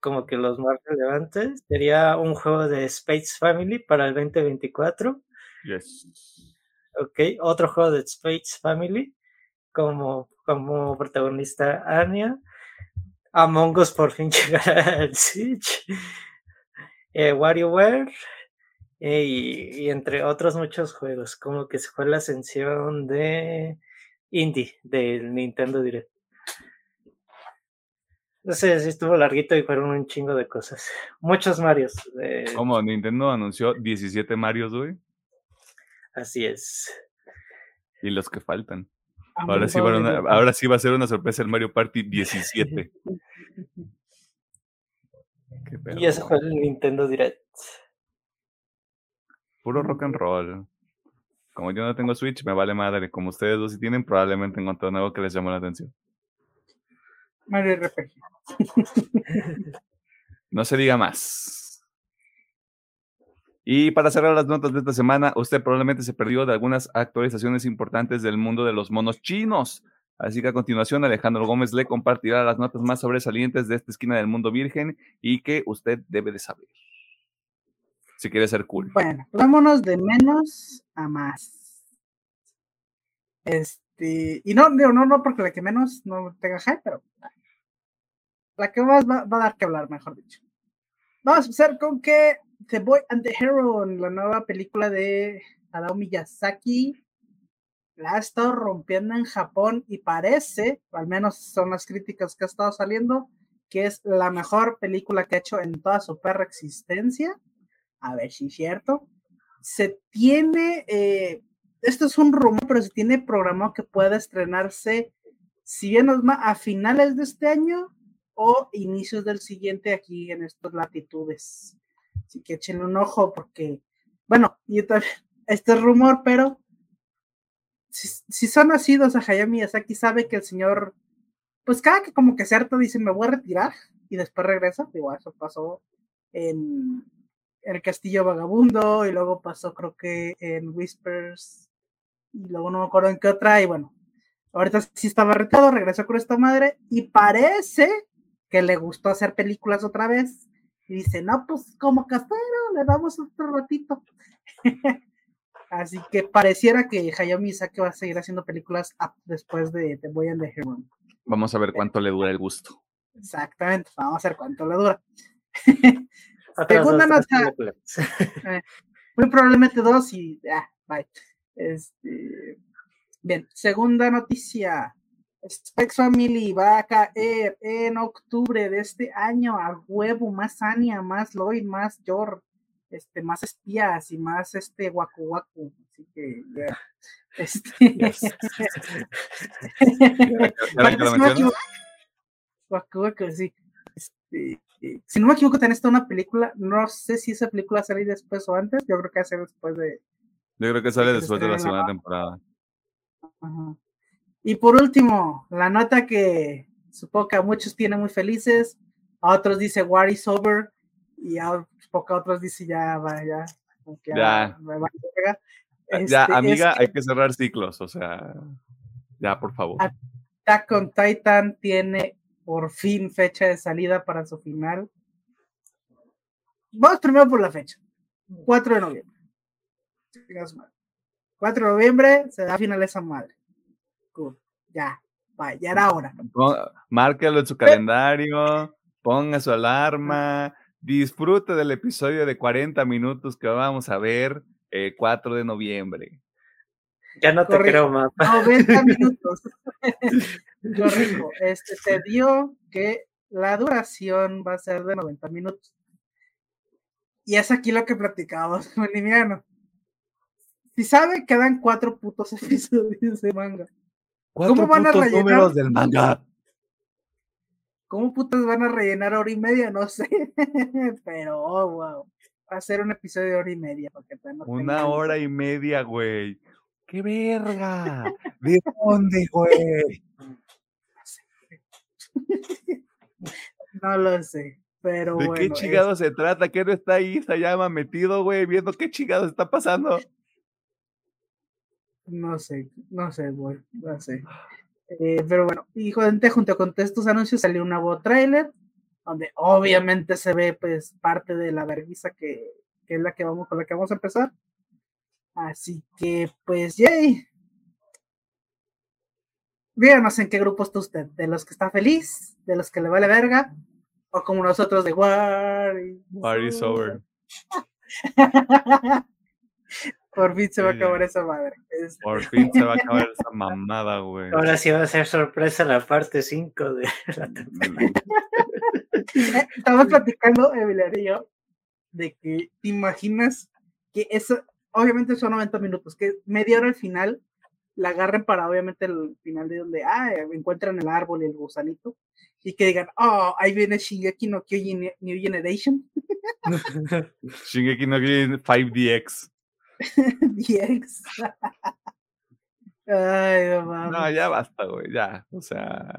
como que los más relevantes. Sería un juego de Space Family para el 2024. Yes. Ok, otro juego de Space Family como, como protagonista Anya. Among Us por fin llegará al Switch. Eh, WarioWare. Eh, y, y, entre otros muchos juegos, como que se fue la ascensión de Indie del Nintendo Direct. No sé si estuvo larguito y fueron un chingo de cosas. Muchos Marios. Eh. ¿Cómo? ¿Nintendo anunció 17 Marios, güey? Así es. Y los que faltan. Ahora sí, ahora sí va a ser una sorpresa el Mario Party 17. y ese fue el Nintendo Direct. Puro rock and roll. Como yo no tengo Switch, me vale madre. Como ustedes dos sí tienen, probablemente encontré algo que les llamó la atención. Mario RPG. no se diga más. Y para cerrar las notas de esta semana, usted probablemente se perdió de algunas actualizaciones importantes del mundo de los monos chinos. Así que a continuación Alejandro Gómez le compartirá las notas más sobresalientes de esta esquina del mundo virgen y que usted debe de saber. Si quiere ser cool. Bueno, vámonos de menos a más. Este y no, no, no, porque la que menos no tenga hype, pero la que más va, va, a dar que hablar, mejor dicho. Vamos a empezar con que The Boy and the Hero, la nueva película de Hayao Miyazaki, la ha estado rompiendo en Japón y parece, al menos son las críticas que ha estado saliendo, que es la mejor película que ha hecho en toda su perra existencia. A ver si es cierto. Se tiene, eh, esto es un rumor, pero se tiene programado que pueda estrenarse, si bien es más, a finales de este año o inicios del siguiente aquí en estas latitudes. Así que échenle un ojo porque, bueno, y también, este es rumor, pero si, son nacidos a Hayao Miyazaki, sabe que el señor, pues cada que como que se harta dice, me voy a retirar y después regresa. Digo, eso pasó en, El Castillo Vagabundo y luego pasó creo que en Whispers y luego no me acuerdo en qué otra y bueno, ahorita sí estaba retirado, regresó con esta madre y parece que le gustó hacer películas otra vez y dice, no, pues como Castero, le damos otro ratito. Así que pareciera que Hayao Miyazaki va a seguir haciendo películas después de The Boy and the Hero. Vamos a ver cuánto le dura el gusto. Exactamente, vamos a ver cuánto le dura. Segunda nota. Eh, muy probablemente dos y ya, bye. Este, bien, segunda noticia. Specs Family va a caer en octubre de este año a huevo, más Anya, más Lloyd, más George este, más espías y más este guacu guacu. Así que ya. Este. guacu, sí. Este, si no me equivoco, tenés esta una película. No sé si esa película sale después o antes. Yo creo que sale después de. Yo creo que sale después de la segunda temporada. Y por último, la nota que supongo que a muchos tiene muy felices, a otros dice War is over, y a otros dice ya, va, ya. Ya, ya, este, amiga, hay que cerrar ciclos, o sea, ya, por favor. Attack on Titan tiene por fin fecha de salida para su final. Vamos primero por la fecha. 4 de noviembre. 4 de noviembre se da final esa madre. Ya, va, ya era hora. Márquelo en su calendario, ponga su alarma, Disfrute del episodio de 40 minutos que vamos a ver el 4 de noviembre. Ya no te creo más. 90 minutos. Correcto. Este se dio que la duración va a ser de 90 minutos. Y es aquí lo que platicábamos con Limiano. Si sabe, quedan cuatro putos episodios de manga. ¿Cómo van a rellenar? números del manga. ¿Cómo putas van a rellenar hora y media? No sé. Pero, oh, wow. Va a ser un episodio de hora y media. Una hora y media, güey. ¡Qué verga! ¿De dónde, güey? No lo sé. Pero ¿De qué chingado se trata? ¿Qué no está ahí? Se llama metido, güey, viendo qué chingado está pasando. No sé, no sé, güey, no sé. Eh, pero bueno, y junto con estos anuncios salió un nuevo trailer donde obviamente se ve pues parte de la vergüenza que, que, es la que vamos con la que vamos a empezar. Así que pues yay. Díganos en qué grupo está usted, de los que está feliz, de los que le vale verga, o como nosotros de War. War is over. Por fin se va a acabar esa madre. Por fin se va a acabar esa mamada, güey. Ahora sí va a ser sorpresa la parte 5 de la temporada. Estamos platicando, Emiliano y yo, de que te imaginas que eso, obviamente son 90 minutos, que media hora al final la agarren para obviamente el final de donde ah, encuentran el árbol y el gusanito y que digan, oh, ahí viene Shingeki no Kyojin New Generation. Shingeki no Kyojin 5DX. 10. Ay, no, no, ya basta, güey, ya. O sea,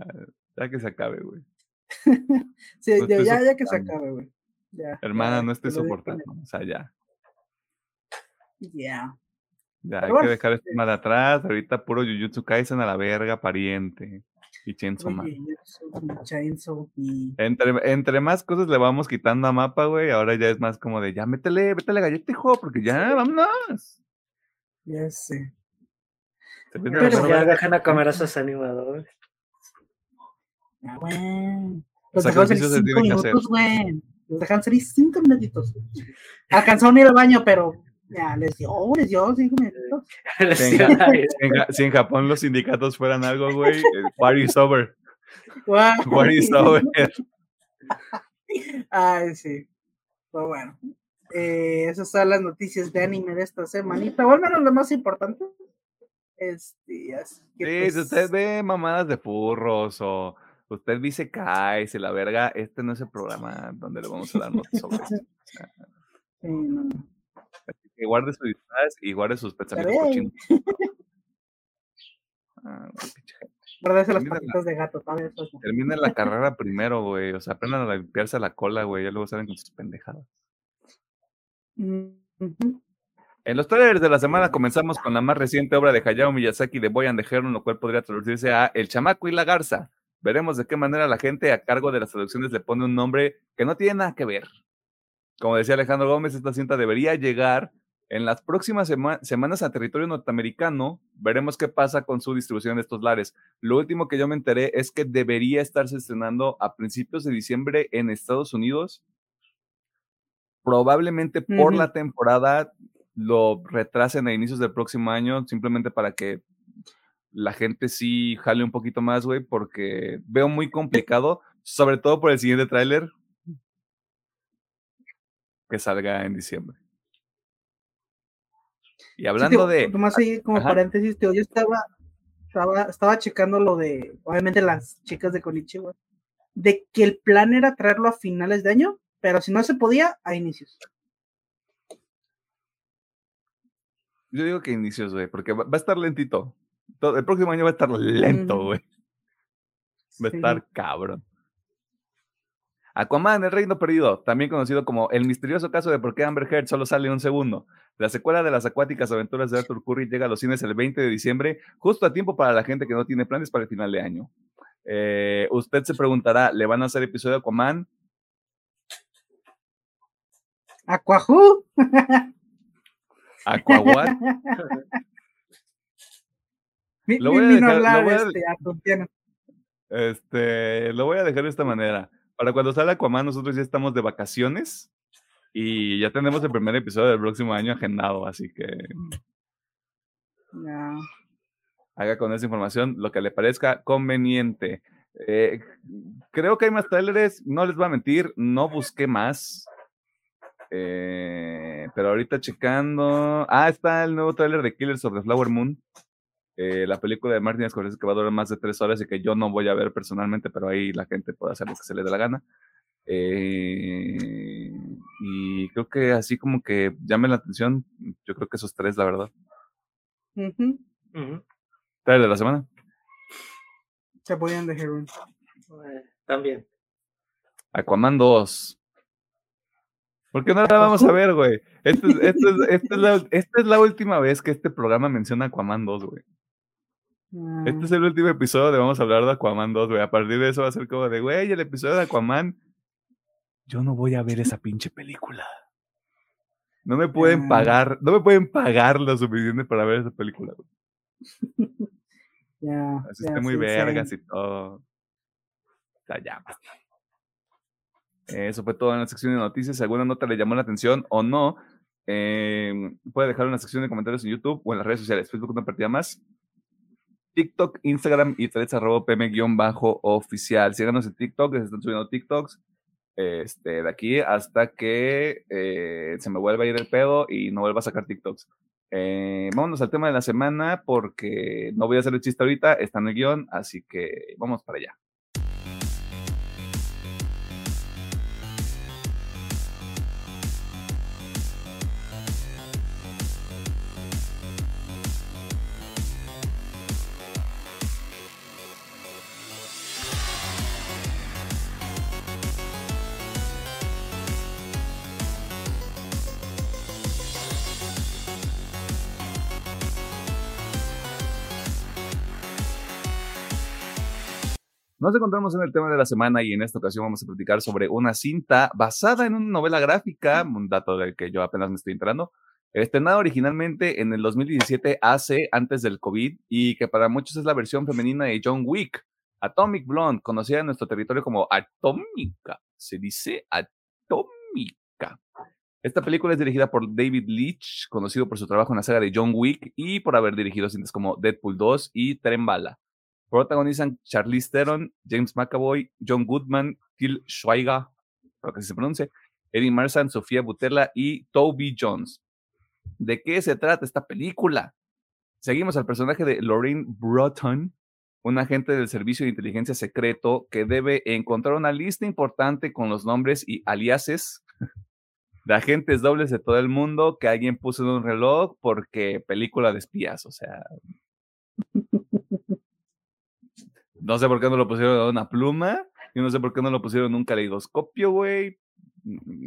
ya que se acabe, güey. sí, ya, ya, que se acabe, güey. Hermana, no estoy soportando, o sea, ya. Ya. Ya, hay que dejar esto más de atrás. Ahorita puro Jujutsu Kaisen a la verga, pariente. Y Chainsaw Man. Entre, entre más cosas le vamos quitando a mapa, güey, ahora ya es más como de, ya métele, métele gallete, hijo, porque ya, vámonos. Ya sé. Pero ya dejan a comer a esos animadores. Ah, güey. Los dejaron salir cinco minutos, güey. Los dejaron salir cinco minutitos. Alcanzaron a ir al baño, pero ya les dio, les dio cinco minutos. si, en, Japón los sindicatos fueran algo, güey, party is over. Party is over. Ay, sí. Pues bueno. Eh, esas son las noticias de anime de esta semanita, o al menos lo más importante. Este, así que, sí, si pues usted ve mamadas de furros o usted dice cae, se la verga, este no es el programa donde le vamos a dar noticias sobre esto. Sí, no. Así que guarde sus disfraz y guarde sus pensamientos cochinos. Ah, las patitas de gato, ¿sabes? Terminen la carrera primero, güey. O sea, aprendan a limpiarse la cola, güey. Ya luego salen con sus pendejadas. En los trailers de la semana comenzamos con la más reciente obra de Hayao Miyazaki de Boy and the Heron, lo cual podría traducirse a El chamaco y la garza. Veremos de qué manera la gente a cargo de las traducciones le pone un nombre que no tiene nada que ver. Como decía Alejandro Gómez, esta cinta debería llegar en las próximas semanas a territorio norteamericano. Veremos qué pasa con su distribución de estos lares. Lo último que yo me enteré es que debería estarse estrenando a principios de diciembre en Estados Unidos probablemente por la temporada lo retrasen a inicios del próximo año, simplemente para que la gente sí jale un poquito más, güey, porque veo muy complicado, sobre todo por el siguiente tráiler que salga en diciembre. Y hablando de... Más ahí como paréntesis, yo estaba, estaba, estaba checando lo de, obviamente las chicas de Konichiwa, de que el plan era traerlo a finales de año, pero si no se podía, a inicios. Yo digo que inicios, güey, porque va, a estar lentito. Todo, el próximo año va a estar lento, güey. Va a estar cabrón. Aquaman, el reino perdido, también conocido como El misterioso caso de por qué Amber Heard solo sale un segundo. La secuela de las acuáticas aventuras de Arthur Curry llega a los cines el 20 de diciembre, justo a tiempo para la gente que no tiene planes para el final de año. Eh, usted se preguntará, ¿le van a hacer episodio de Aquaman? ¿Aquajú? ¿Aquahuat? lo voy a dejar, este, lo voy a dejar de esta manera. Para cuando sale Aquaman, nosotros ya estamos de vacaciones y ya tenemos el primer episodio del próximo año agendado, así que haga con esa información lo que le parezca conveniente. Eh, creo que hay más trailers, no les voy a mentir, no busqué más. Eh, pero ahorita checando. Ah, está el nuevo tráiler de Killers of the Flower Moon. Eh, la película de Martin Scorsese que va a durar más de tres horas y que yo no voy a ver personalmente, pero ahí la gente puede hacer lo que se le dé la gana. Eh, y creo que así como que llame la atención, yo creo que esos tres, la verdad. Uh de la semana? Se podían de Heron. también. Aquaman 2. ¿Por qué no la vamos a ver, güey? Esta es, la, esta es la última vez que este programa menciona Aquaman 2, güey. Este es el último episodio donde vamos a hablar de Aquaman 2, güey. A partir de eso va a ser como de, güey, el episodio de Aquaman. Yo no voy a ver esa pinche película. No me pueden pagar, no me pueden pagar lo suficiente para ver esa película, güey. Ya. Así está muy vergas y todo. O sea, ya, basta. Eso fue todo en la sección de noticias. Si alguna nota le llamó la atención o no, eh, puede dejar una sección de comentarios en YouTube o en las redes sociales. Facebook una partida más. TikTok, Instagram y threads arroba pm-oficial. Síganos en TikTok, les están subiendo TikToks. Este, de aquí hasta que eh, se me vuelva a ir el pedo y no vuelva a sacar TikToks. Eh, vámonos al tema de la semana porque no voy a hacer el chiste ahorita, está en el guion, así que vamos para allá. Nos encontramos en el tema de la semana y en esta ocasión vamos a platicar sobre una cinta basada en una novela gráfica, un dato del que yo apenas me estoy enterando, Estrenada originalmente en el 2017 hace antes del COVID y que para muchos es la versión femenina de John Wick. Atomic Blonde, conocida en nuestro territorio como Atómica. Se dice Atómica. Esta película es dirigida por David Leitch, conocido por su trabajo en la saga de John Wick y por haber dirigido cintas como Deadpool 2 y Tren Bala. Protagonizan Charlize Theron, James McAvoy, John Goodman, Till Schweiger, creo que se pronuncia, Eddie Marsan, Sofía Butella y Toby Jones. ¿De qué se trata esta película? Seguimos al personaje de Lorraine Broughton, un agente del Servicio de Inteligencia Secreto que debe encontrar una lista importante con los nombres y aliases de agentes dobles de todo el mundo que alguien puso en un reloj porque película de espías, o sea. No sé por qué no lo pusieron en una pluma, y no sé por qué no lo pusieron en un caleidoscopio, güey.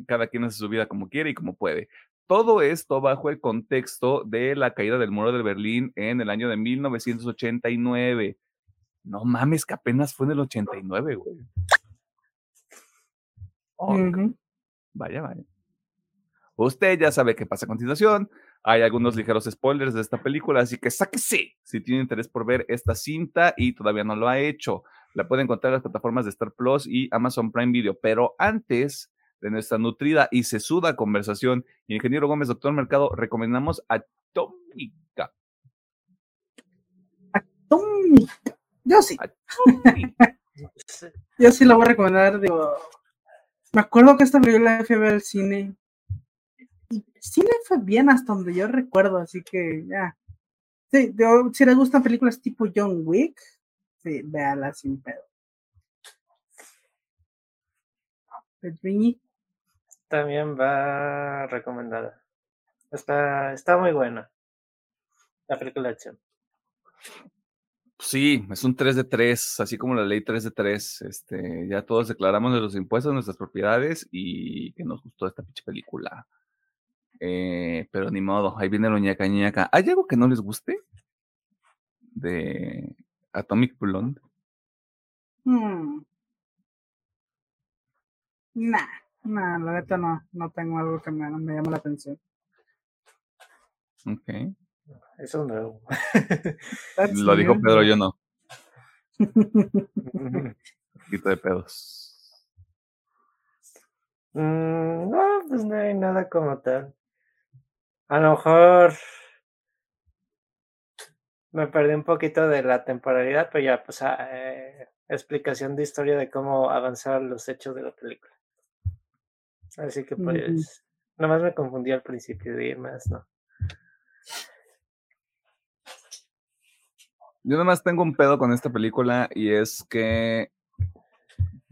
Cada quien hace su vida como quiere y como puede. Todo esto bajo el contexto de la caída del muro de Berlín en el año de 1989. No mames, que apenas fue en el 89, güey. Vaya, vaya. Usted ya sabe qué pasa a continuación. Hay algunos ligeros spoilers de esta película, así que sáquese si tiene interés por ver esta cinta y todavía no lo ha hecho. La puede encontrar en las plataformas de Star Plus y Amazon Prime Video. Pero antes de nuestra nutrida y sesuda conversación, Ingeniero Gómez, Doctor Mercado, recomendamos Atómica. Atómica. Yo sí. Yo sí la voy a recomendar. Digo, me acuerdo que esta película la fui a ver al cine. Y cine fue bien hasta donde yo recuerdo, así que ya. Sí, si les gustan películas tipo John Wick, sí, véala sin pedo. También va recomendada. Está, está muy buena. La película de acción. Sí, es un 3 de 3, así como la ley 3 de 3. Este, ya todos declaramos de los impuestos, nuestras propiedades y que nos gustó esta pinche película. Eh, pero ni modo, ahí viene lo ñaca ñaca. ¿Hay algo que no les guste? De Atomic Blonde. Hmm. Nah, nah, la neta no, no tengo algo que me, me llame la atención. Ok. Eso no. Lo dijo Pedro, yo no. Quito de pedos. Mm, no, pues no hay nada como tal. A lo mejor me perdí un poquito de la temporalidad, pero ya, pues, ah, eh, explicación de historia de cómo avanzar los hechos de la película. Así que, pues, nomás me confundí al principio y más, ¿no? Yo nomás tengo un pedo con esta película y es que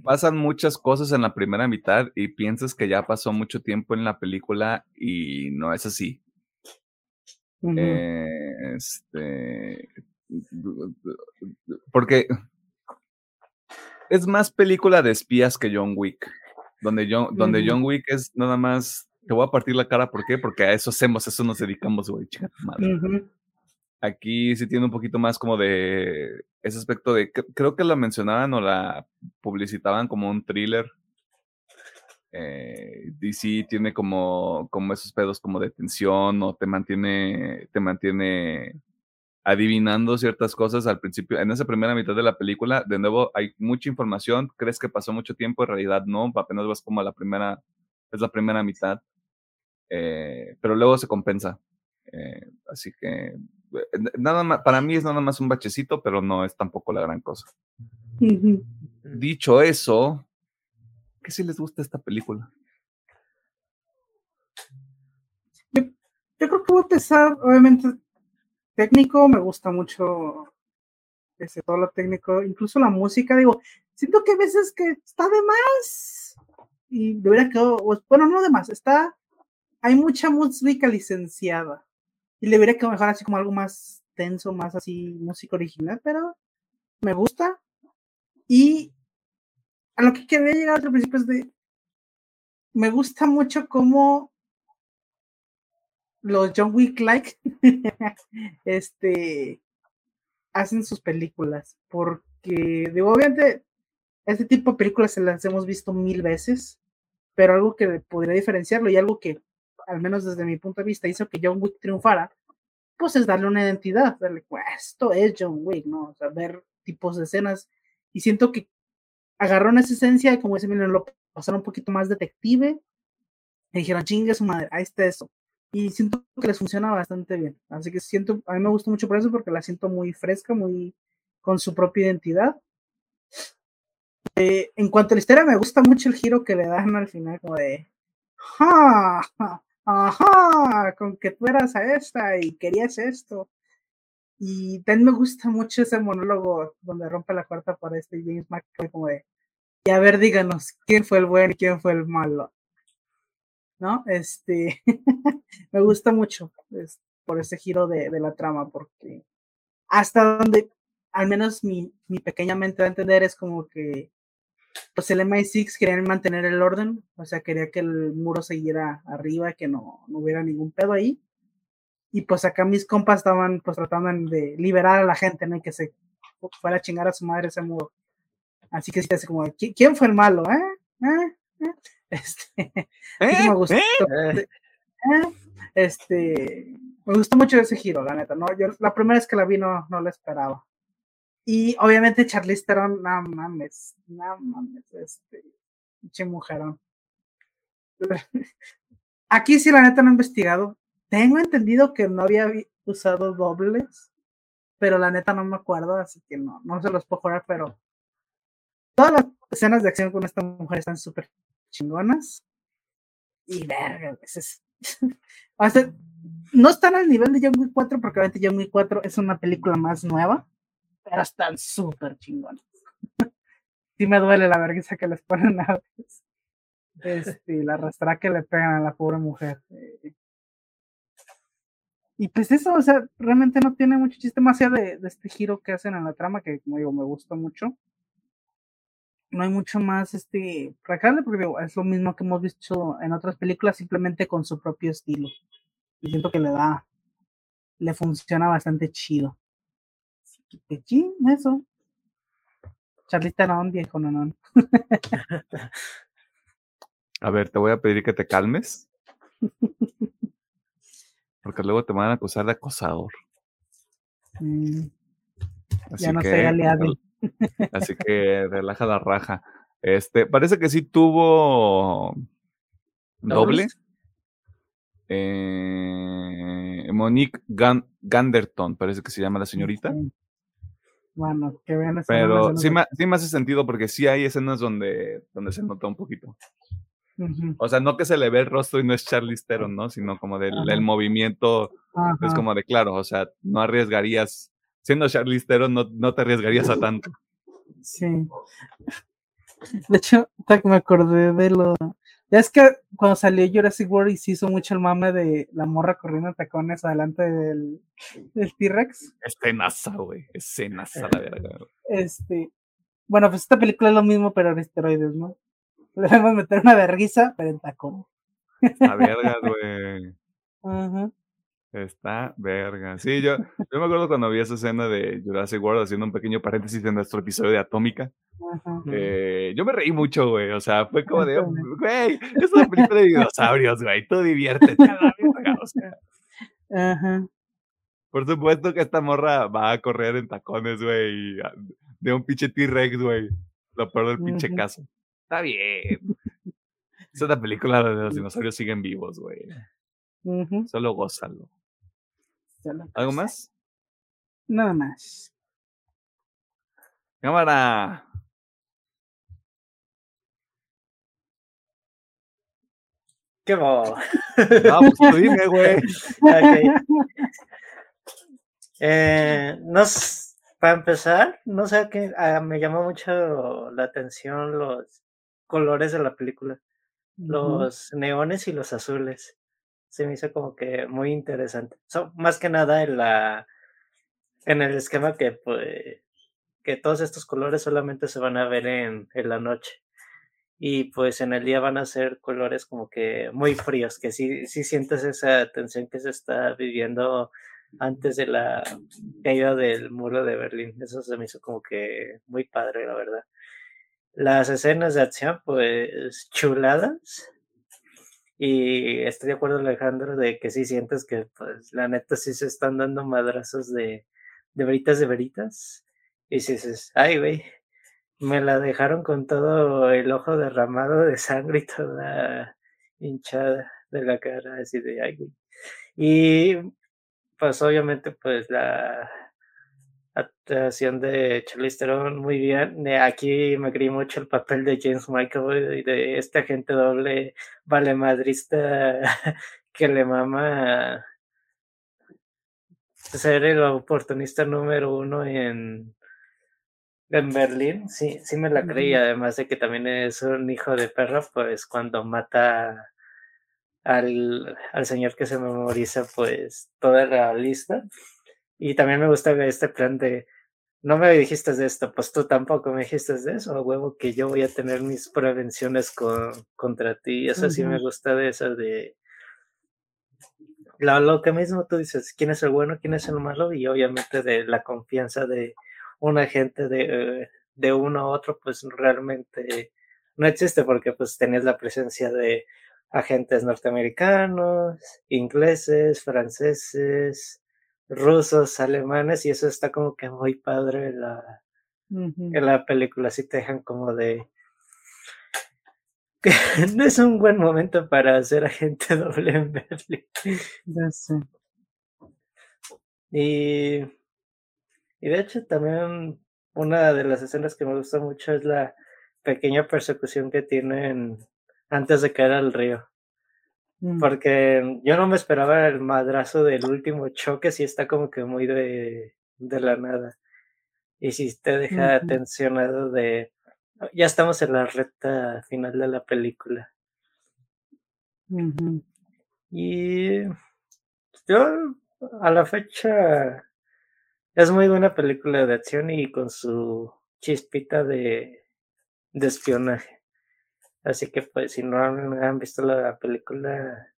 pasan muchas cosas en la primera mitad y piensas que ya pasó mucho tiempo en la película y no es así. Eh, este. Porque es más película de espías que John Wick. Donde John, donde John Wick es nada más. Te voy a partir la cara, ¿por qué? Porque a eso hacemos, a eso nos dedicamos, güey, chica madre. Aquí sí tiene un poquito más como de ese aspecto de, creo que la mencionaban o la publicitaban como un thriller. Eh, DC tiene como, como esos pedos como de tensión o te mantiene, te mantiene adivinando ciertas cosas al principio. En esa primera mitad de la película, de nuevo, hay mucha información. Crees que pasó mucho tiempo, en realidad no, apenas vas como a la primera, es la primera mitad. Eh, pero luego se compensa. Eh, así que nada más, para mí es nada más un bachecito, pero no es tampoco la gran cosa. Dicho eso, ¿qué si les gusta esta película? Yo, creo que voy a empezar, obviamente, técnico, me gusta mucho ese, todo lo técnico, incluso la música, digo, siento que a veces que está de más y debería quedado, bueno, no de más, está, hay mucha música licenciada y le hubiera quedado mejor así como algo más tenso, más así música original, pero me gusta. Y a lo que quería llegar al principio es de, me gusta mucho cómo los John Wick like este hacen sus películas porque digo obviamente este tipo de películas se las hemos visto mil veces pero algo que podría diferenciarlo y algo que al menos desde mi punto de vista, hizo que John Wick triunfara, pues es darle una identidad, darle, pues, esto es John Wick, ¿no? O sea, ver tipos de escenas. Y siento que agarraron esa esencia, como dice, miren, lo pasaron un poquito más detective, y dijeron, chingue su madre, ahí está eso. Y siento que les funciona bastante bien. Así que siento, a mí me gusta mucho por eso, porque la siento muy fresca, muy con su propia identidad. Eh, en cuanto a la historia, me gusta mucho el giro que le dan al final, como de, ¡Ja! Ajá, con que tú eras a esta y querías esto. Y también me gusta mucho ese monólogo donde rompe la cuarta por este James McAvoy, como de, y a ver, díganos, ¿quién fue el bueno y quién fue el malo? ¿No? Este, me gusta mucho por ese giro de, de, la trama, porque hasta donde, al menos mi, mi pequeña mente va a entender, es como que pues el MI6 querían mantener el orden, o sea, quería que el muro siguiera arriba, que no, no hubiera ningún pedo ahí. Y pues acá mis compas estaban pues tratando de liberar a la gente, ¿no? Y que se fuera a chingar a su madre ese muro. Así que sí, así como, ¿quién fue el malo? ¿Eh? ¿Eh? ¿Eh? Este, me gustó. Este, me gustó mucho ese giro, la neta, ¿no? Yo la primera vez que la vi no, no la esperaba. Y obviamente Charlize Theron, no mames, no mames, este, mujerón. Aquí sí la neta no he investigado. Tengo entendido que no había usado dobles, pero la neta no me acuerdo, así que no, no se los puedo jurar, pero todas las escenas de acción con esta mujer están súper chingonas. Y verga, es, o sea, no están al nivel de John Wick 4, porque obviamente John Wick 4 es una película más nueva pero están súper chingones. sí me duele la vergüenza que les ponen a veces. Este, la arrastra que le pegan a la pobre mujer. Eh. Y pues eso, o sea, realmente no tiene mucho chiste más allá de, de, este giro que hacen en la trama, que como digo, me gusta mucho. No hay mucho más este porque digo, es lo mismo que hemos visto en otras películas, simplemente con su propio estilo. Y siento que le da, le funciona bastante chido sí, eso. Charlita no, viejo, no, no. A ver, te voy a pedir que te calmes. Porque luego te van a acusar de acosador. Mm, así ya no que, aliado. Así que relaja la raja. Este, parece que sí tuvo doble. Eh, Monique Ganderton, parece que se llama la señorita. Bueno, que vean Pero sí me, sí me, hace sentido porque sí hay escenas donde, donde se nota un poquito. O sea, no que se le ve el rostro y no es Charlize Theron, ¿no? Sino como del movimiento, es como de claro, o sea, no arriesgarías, siendo Charlize Theron no, no te arriesgarías a tanto. Sí. De hecho, me acordé de lo, ya es que cuando salió Jurassic World y se hizo mucho el mame de la morra corriendo tacones adelante del, del T-Rex. Escenaza, güey. Escenaza, la verga. Este. Bueno, pues esta película es lo mismo, pero en esteroides, ¿no? Le debemos meter una vergüenza, pero en tacón. La verga, güey. Ajá. Está verga. Sí, yo, yo me acuerdo cuando vi esa escena de Jurassic World haciendo un pequeño paréntesis en nuestro episodio de Atómica. Eh, yo me reí mucho, güey. O sea, fue como de, güey, es una película de dinosaurios, güey. Tú diviértete. o sea. Ajá. Por supuesto que esta morra va a correr en tacones, güey. De un pinche T-Rex, güey. Lo peor del pinche caso. Está bien. Es una película donde los dinosaurios siguen vivos, güey. Solo gózalo. ¿Algo más? Nada más. Cámara. ¿Qué va? Vamos, pues dime, güey. Eh, para empezar, no sé qué, ah, me llamó mucho la atención los colores de la película. Los neones y los azules se me hizo como que muy interesante. más que nada en la en el esquema que pues que todos estos colores solamente se van a ver en, en la noche. Y pues en el día van a ser colores como que muy fríos, que sí, sí sientes esa tensión que se está viviendo antes de la caída del muro de Berlín. Eso se me hizo como que muy padre, la verdad. Las escenas de acción, pues chuladas Y estoy de acuerdo, Alejandro, de que sí sientes que, pues, la neta sí se están dando madrazos de, de veritas de veritas. Y si dices, ay, güey, me la dejaron con todo el ojo derramado de sangre y toda hinchada de la cara, así de, ay, güey. Y pues obviamente, pues la actuación de Charlize Theron muy bien. Aquí me creí mucho el papel de James McAvoy y de este agente doble vale madrista que le mama ser el oportunista número uno en, en Berlín. Sí, sí me la creí, además de que también es un hijo de perro, pues cuando mata al, al señor que se memoriza pues toda la lista. Y también me gusta este plan de, no me dijiste de esto, pues tú tampoco me dijiste de eso, huevo que yo voy a tener mis prevenciones con, contra ti. Eso sí me gusta de eso de... Lo, lo, que mismo tú dices, quién es el bueno, quién es el malo, y obviamente de la confianza de un agente de, de uno a otro, pues realmente no existe porque pues tenías la presencia de agentes norteamericanos, ingleses, franceses, rusos, alemanes, y eso está como que muy padre en la, en la película. Así te dejan como de. que no es un buen momento para hacer agente doble en Berlín. Y, y de hecho, también una de las escenas que me gusta mucho es la pequeña persecución que tienen antes de caer al río. Mm. Porque yo no me esperaba el madrazo del último choque, si está como que muy de, de la nada. Y si te deja tensionado de... Ya estamos en la recta final de la película. Y yo a la fecha es muy buena película de acción y con su chispita de, de espionaje. Así que pues si no han, visto la película,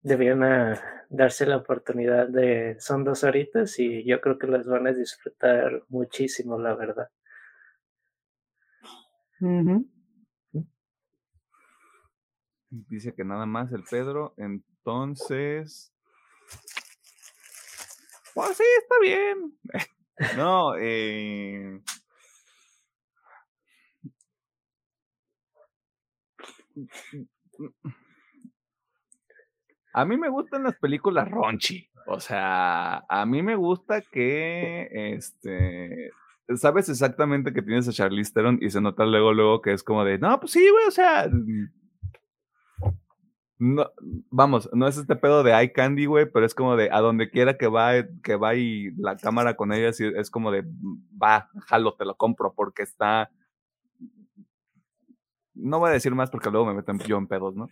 debían darse la oportunidad de... Son dos horitas y yo creo que las van a disfrutar muchísimo, la verdad. Dice que nada más el Pedro, entonces... Pues sí, está bien. no, eh... A mí me gustan las películas ronchi. O sea, a mí me gusta que este sabes exactamente que tienes a Charlize Theron y se nota luego luego que es como de, no, pues sí, güey, o sea, no, vamos, no es este pedo de eye candy, güey, pero es como de a donde quiera que va, que va y la cámara con ella es como de, va, jalo, te lo compro porque está no voy a decir más porque luego me meten yo en pedos, ¿no?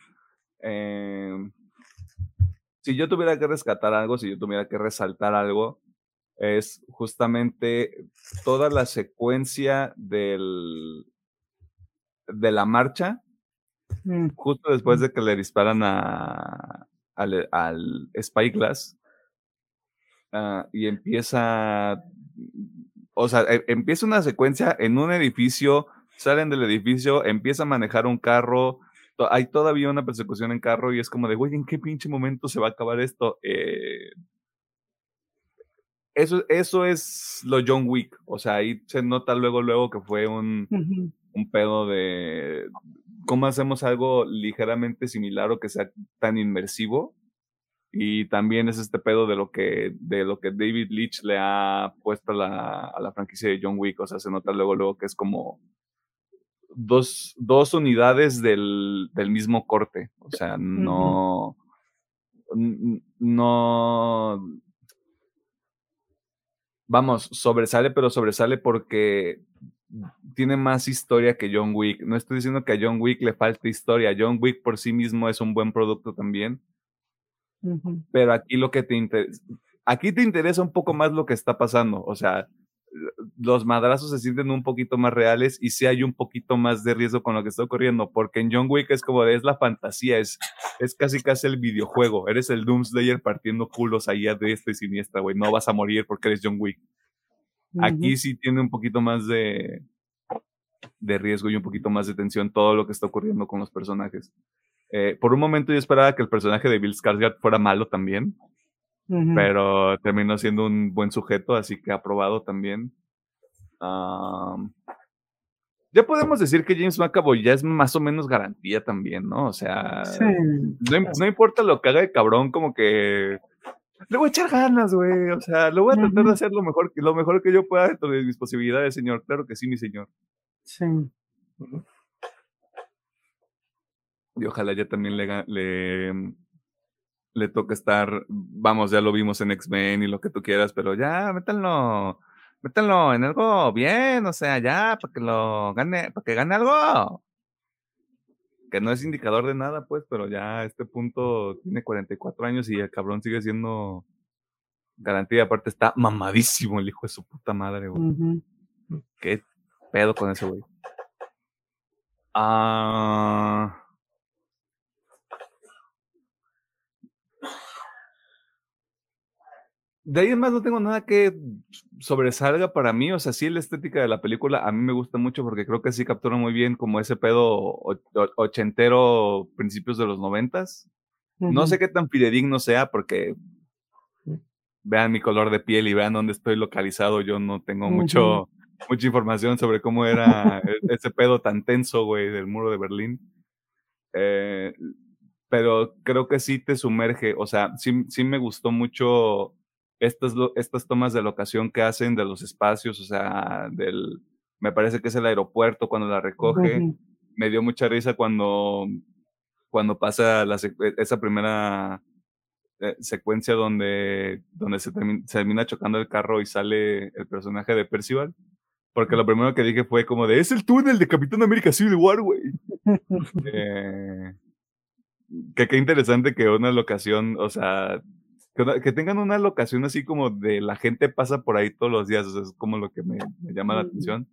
Em, si yo tuviera que rescatar algo, si yo tuviera que resaltar algo, es justamente toda la secuencia del, de la marcha, mm. justo después mm. de que le disparan a, al, al Spyglass, ah, y empieza, o sea, e, empieza una secuencia en un edificio salen del edificio, empieza a manejar un carro, hay todavía una persecución en carro y es como de, güey, ¿en qué pinche momento se va a acabar esto? Eh, eso, eso es lo John Wick, o sea, ahí se nota luego, luego que fue un, un pedo de cómo hacemos algo ligeramente similar o que sea tan inmersivo. Y también es este pedo de lo que, de lo que David Leach le ha puesto a la, a la franquicia de John Wick. O sea, se nota luego, luego que es como dos, dos unidades del, del, mismo corte. O sea, no. No. Vamos, sobresale, pero sobresale porque tiene más historia que John Wick. No estoy diciendo que a John Wick le falte historia. John Wick por sí mismo es un buen producto también. Pero aquí lo que te interesa. Aquí te interesa un poco más lo que está pasando. O sea, los madrazos se sienten un poquito más reales y sí hay un poquito más de riesgo con lo que está ocurriendo, porque en John Wick es como de, es la fantasía, es, es casi casi el videojuego, eres el Doomslayer partiendo culos allá de esta y siniestra, güey, no vas a morir porque eres John Wick. Aquí sí tiene un poquito más de, de riesgo y un poquito más de tensión todo lo que está ocurriendo con los personajes. Eh, por un momento yo esperaba que el personaje de Bill Skarsgård fuera malo también, Pero terminó siendo un buen sujeto, así que aprobado también. Am, ya podemos decir que James McAvoy ya es más o menos garantía también, ¿no? O sea, Sí. no, im- no importa lo que haga el cabrón, como que le voy a echar ganas, güey. O sea, lo voy a tratar de hacer lo mejor, que- lo mejor que yo pueda dentro de mis posibilidades, señor. Claro que sí, mi señor. Sí. Y ojalá ya también le, le toque estar, vamos, ya lo vimos en X-Men y lo que tú quieras, pero ya, métanlo, métanlo en algo bien, o sea, ya, para que lo gane, para que gane algo. Que no es indicador de nada, pues, pero ya a este punto tiene 44 años y el cabrón sigue siendo garantía. Aparte está mamadísimo el hijo de su puta madre, güey. ¿Qué pedo con ese güey? Ah. De ahí en más no tengo nada que sobresalga para mí. O sea, sí, la estética de la película a mí me gusta mucho porque creo que sí captura muy bien como ese pedo ochentero, principios de los noventas. No sé qué tan fidedigno sea porque vean mi color de piel y vean dónde estoy localizado. Yo no tengo mucho, mucha información sobre cómo era e- ese pedo tan tenso, güey, del muro de Berlín. Eh, pero creo que sí te sumerge. O sea, sí, sí me gustó mucho estas, estas tomas de locación que hacen de los espacios. O sea, del. Me parece que es el aeropuerto cuando la recoge me dio mucha risa cuando, cuando pasa la sec- esa primera eh, secuencia donde, donde se termina chocando el carro y sale el personaje de Percival. Porque lo primero que dije fue como de, es el túnel de Capitán América Civil War, güey. Eh, que qué interesante que una locación, o sea, que, que tengan una locación así como de la gente pasa por ahí todos los días, o sea, es como lo que me, me llama la atención.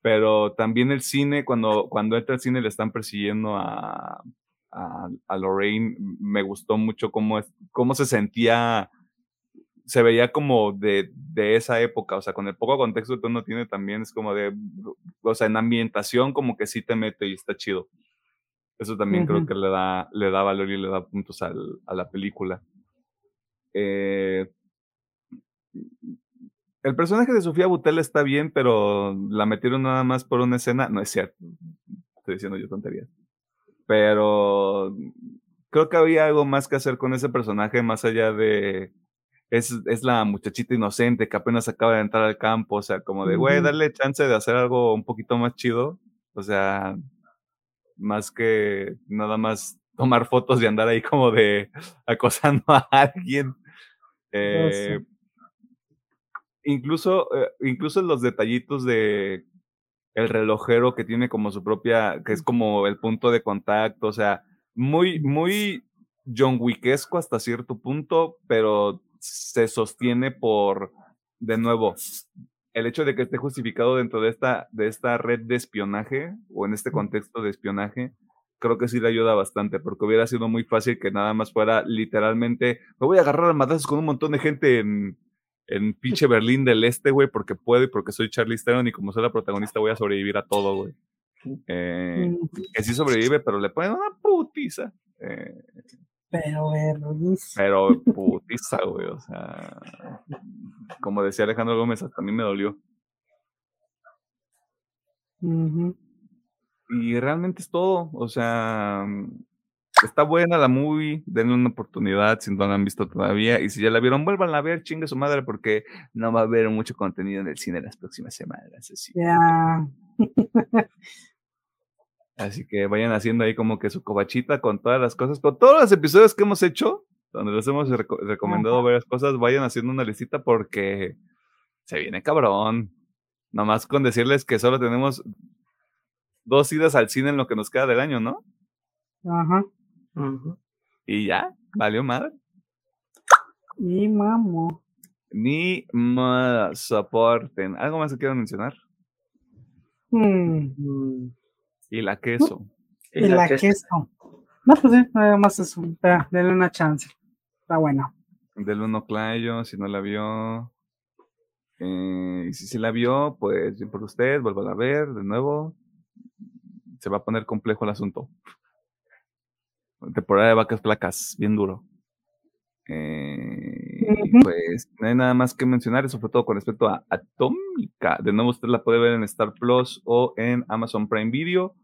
Pero también el cine, cuando, cuando entra al cine le están persiguiendo a, a, a Lorraine, me gustó mucho cómo, es- cómo se sentía, se veía como de, de esa época, o sea, con el poco contexto que uno tiene también, es como de, o sea, en ambientación como que sí te mete y está chido. Eso también creo Ujú. que le da, le da valor y le da puntos al- a la película. Eh, el personaje de Sofía Butel está bien, pero la metieron nada más por una escena. No es cierto. Estoy diciendo yo tonterías. Pero creo que había algo más que hacer con ese personaje, más allá de. Es, es la muchachita inocente que apenas acaba de entrar al campo. O sea, como de, güey, darle chance de hacer algo un poquito más chido. O sea, más que nada más tomar fotos y andar ahí como de acosando a alguien. Eh, incluso, eh, incluso los detallitos de el relojero que tiene como su propia, que es como el punto de contacto, o sea, muy, muy John Wickesco hasta cierto punto, pero se sostiene por, de nuevo, el hecho de que esté justificado dentro de esta, de esta red de espionaje o en este contexto de espionaje, creo que sí le ayuda bastante, porque hubiera sido muy fácil que nada más fuera literalmente, me voy a agarrar a madrazos con un montón de gente en, en pinche Berlín del Este, güey, porque puedo y porque soy Charlie Theron y como soy la protagonista voy a sobrevivir a todo, güey. Eh, Ujú. que sí sobrevive, pero le ponen una putiza. Eh, Pero vergüenza. pero putiza, güey, o sea, como decía Alejandro Gómez, hasta a mí me dolió. Ujú. Y realmente es todo, o sea, está buena la movie, denle una oportunidad si no la han visto todavía, y si ya la vieron, vuelvan a ver, chingue su madre, porque no va a haber mucho contenido en el cine las próximas semanas, así. Que vayan haciendo ahí como que su cobachita con todas las cosas, con todos los episodios que hemos hecho, donde les hemos reco- recomendado varias cosas, vayan haciendo una listita porque se viene cabrón. Nomás con decirles que solo tenemos dos idas al cine en lo que nos queda del año, ¿no? Ajá. Y ya, valió madre. Y mamo. Ni más soporten. ¿Algo más que quieran mencionar? Mm. Mm, Y la queso. Y, Y, la, la que queso. No, pues sí, nada más eso. Ya, denle una chance. Está bueno. Del uno Clayo, si no la vio. Eh, y si sí la vio, pues bien por usted, vuelva a ver de nuevo. Se va a poner complejo el asunto. Temporada de vacas flacas, bien duro. Eh. Pues no hay nada más que mencionar, sobre todo con respecto a Atómica. De nuevo, usted la puede ver en Star Plus o en Amazon Prime Video.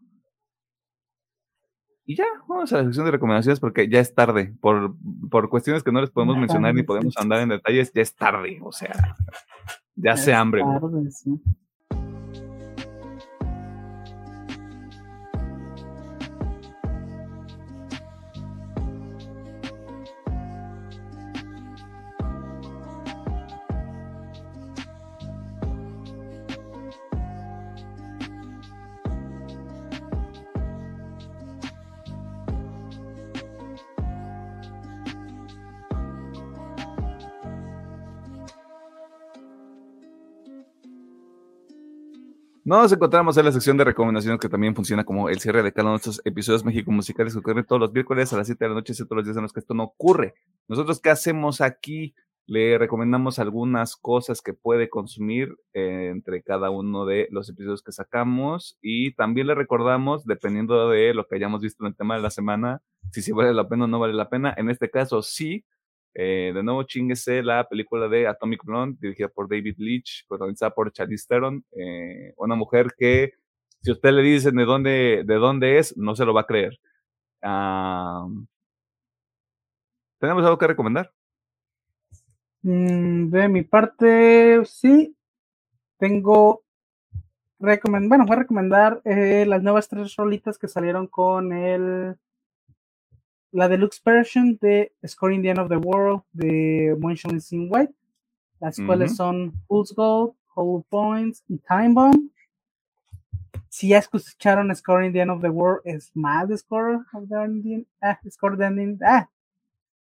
Y ya, vamos a la sección de recomendaciones porque ya es tarde. Por, por cuestiones que no les podemos mencionar ni podemos andar en detalles, ya es tarde. O sea, ya Es hambre. tarde, sí. Nos encontramos en la sección de recomendaciones que también funciona como el cierre de cada uno de estos episodios México musicales que ocurren todos los miércoles a las 7 de la noche, todos los días en los que esto no ocurre. Nosotros, ¿qué hacemos aquí? Le recomendamos algunas cosas que puede consumir eh, entre cada uno de los episodios que sacamos y también le recordamos, dependiendo de lo que hayamos visto en el tema de la semana, si sí vale la pena o no vale la pena. En este caso, sí. Eh, de nuevo, chinguese la película de Atomic Blonde, dirigida por David Leitch, protagonizada por Charlize Theron, eh, una mujer que, si usted le dicen de dónde, de dónde es, no se lo va a creer. ¿Tenemos algo que recomendar? Mm, de mi parte, sí. Tengo. Recomend bueno, voy a recomendar eh, las nuevas tres rolitas que salieron con el. La deluxe version de Scoring the End of the World de Moonshine in White, las cuales son Pulse Gold, Hollow Points y Time Bomb. Si ya escucharon Scoring the End of the World, es más de Score of the Ending. Ah, Score the Ending. Ah,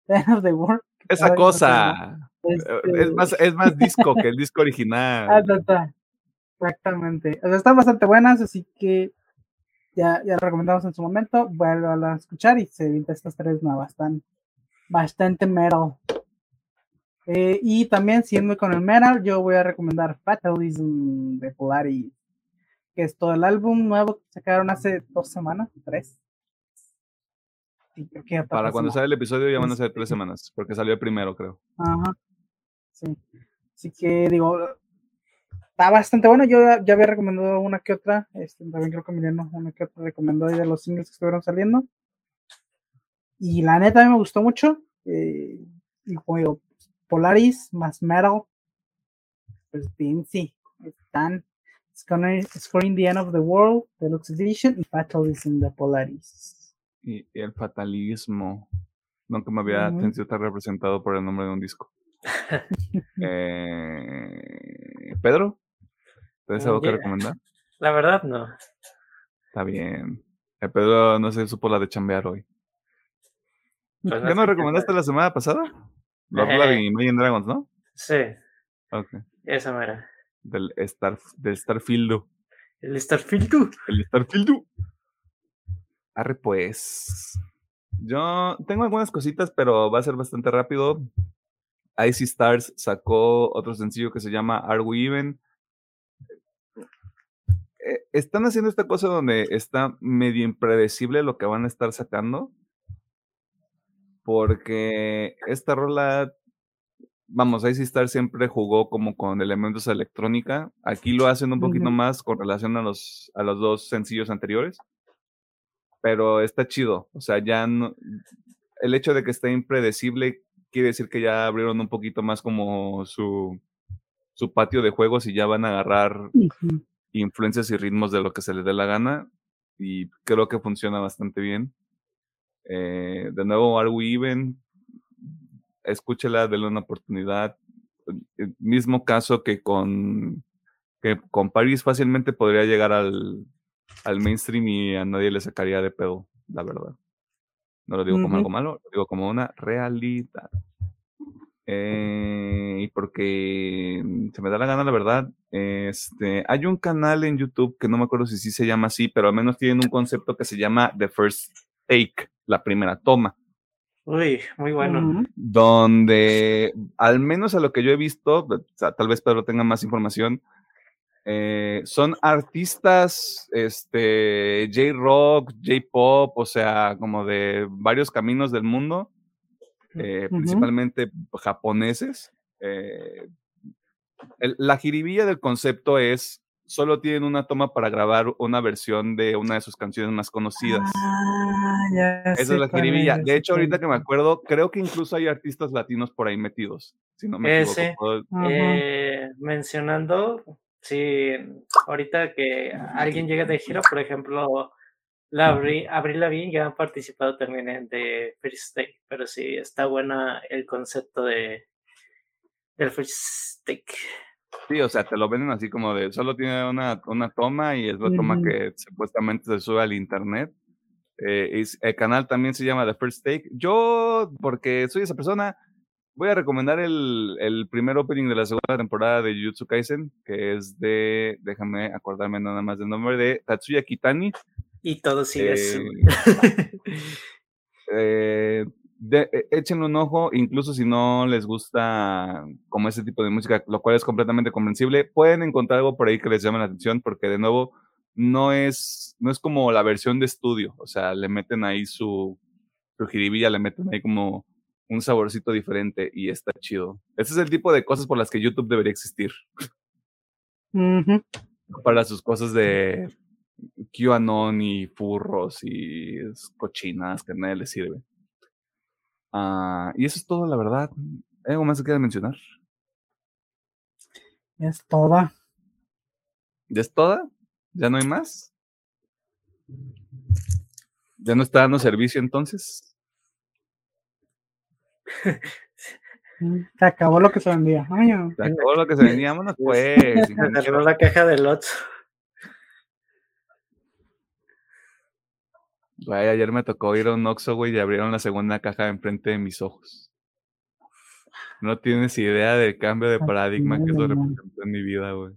the End of the World. Esa cosa. Este, eh, Es más, es más disco que el disco Ah, original. ta, ta. Exactamente. O sea, están bastante buenas, así que ya, ya lo recomendamos en su momento. Vuelvo a escuchar y se evita estas tres nuevas. Están bastante metal. Eh, y también, siendo con el metal, yo voy a recomendar Fatalism de Polaris, que es todo el álbum nuevo que sacaron hace dos semanas, tres. Sí, creo que ya está Para cuando sale el episodio ya van a ser tres semanas, porque salió el primero, creo. Ajá. Sí. Así que digo, está bastante bueno. Yo ya, había recomendado una que otra. Este, también creo que Emiliano una que otra recomendó de los singles que estuvieron saliendo. Y la neta a mí me gustó mucho. eh, y como digo, Polaris más Metal. Pues bien, sí. Están Scoring, Scoring the End of the World, Deluxe Edition y Fatalism de Polaris. Y, y el fatalismo. Nunca me había Ujú. sentido tan representado por el nombre de un disco. Eh, Pedro, ¿tienes algo que recomendar? La verdad, no. Está bien. El Pedro no se supo la de chambear hoy. Pues ¿Ya no sé qué recomendaste tal. la semana pasada? Ajá. Love y Imagine Dragons, ¿no? Sí, Ok. esa mera. Del, Star, del Starfield. El Starfield 2. El Starfield. Arre, pues. Yo tengo algunas cositas, pero va a ser bastante rápido. Icy Stars sacó otro sencillo que se llama Are We Even? Eh, Están haciendo esta cosa donde está medio impredecible lo que van a estar sacando. Porque esta rola, vamos, Icy Stars siempre jugó como con elementos de electrónica. Aquí lo hacen un poquito más con relación a los, a los dos sencillos anteriores. Pero está chido. O sea, ya no, el hecho de que esté impredecible quiere decir que ya abrieron un poquito más como su, su patio de juegos y ya van a agarrar. Influencias y ritmos de lo que se les dé la gana. Y creo que funciona bastante bien. Eh, de nuevo, Are We Even? Escúchela, denle una oportunidad. El mismo caso que con, que con Paris fácilmente podría llegar al, al mainstream y a nadie le sacaría de pedo, la verdad. No lo digo como algo malo, lo digo como una realidad. Eh, y porque se me da la gana, la verdad. Este, hay un canal en YouTube que no me acuerdo si sí se llama así, pero al menos tienen un concepto que se llama The First Take, la primera toma, Uy, muy bueno. Donde al menos a lo que yo he visto, o sea, tal vez Pedro tenga más información, Eh, son artistas, este, J-rock, J-pop, o sea, como de varios caminos del mundo, eh, Ujú. principalmente japoneses. Eh, el- la jiribilla del concepto es, solo tienen una toma para grabar una versión de una de sus canciones más conocidas. Ah, ya Esa es la jiribilla. es, De hecho, ahorita que me acuerdo, creo que incluso hay artistas latinos por ahí metidos, si no me equivoco. Ese. Eh, mencionando, si ahorita que alguien llega de gira, por ejemplo, la Abril, Avril Lavigne ya ha participado también en The First Take, pero sí está buena el concepto de del First Take. Sí, o sea, te lo venden así como de, solo tiene una, una toma y es la toma que supuestamente se sube al internet. Eh, y el canal también se llama The First Take. Yo, porque soy esa persona, voy a recomendar el, el primer opening de la segunda temporada de Jujutsu Kaisen, que es de, déjame acordarme nada más del nombre, de Tatsuya Kitani. Y todo sigue Eh, su- Eh, de- eh, échenle un ojo, incluso si no les gusta como ese tipo de música, lo cual es completamente comprensible, pueden encontrar algo por ahí que les llame la atención, porque de nuevo no es, no es como la versión de estudio, o sea, le meten ahí su, su jiribilla, le meten ahí como un saborcito diferente y está chido. Ese es el tipo de cosas por las que YouTube debería existir, para sus cosas de QAnon y furros y cochinas que a nadie le sirve. Ah, y eso es todo, la verdad. ¿Hay algo más que quieras mencionar? Es toda. ¿Ya es toda? ¿Ya no hay más? ¿Ya no está dando servicio entonces? Se acabó lo que se vendía. Ay, no. Se acabó lo que se venía, vámonos pues. Me agarró la caja del Otso. Güey, ayer me tocó ir a un Oxxo, güey, y abrieron la segunda caja enfrente de mis ojos. No tienes idea del cambio de paradigma que eso representó en mi vida, güey.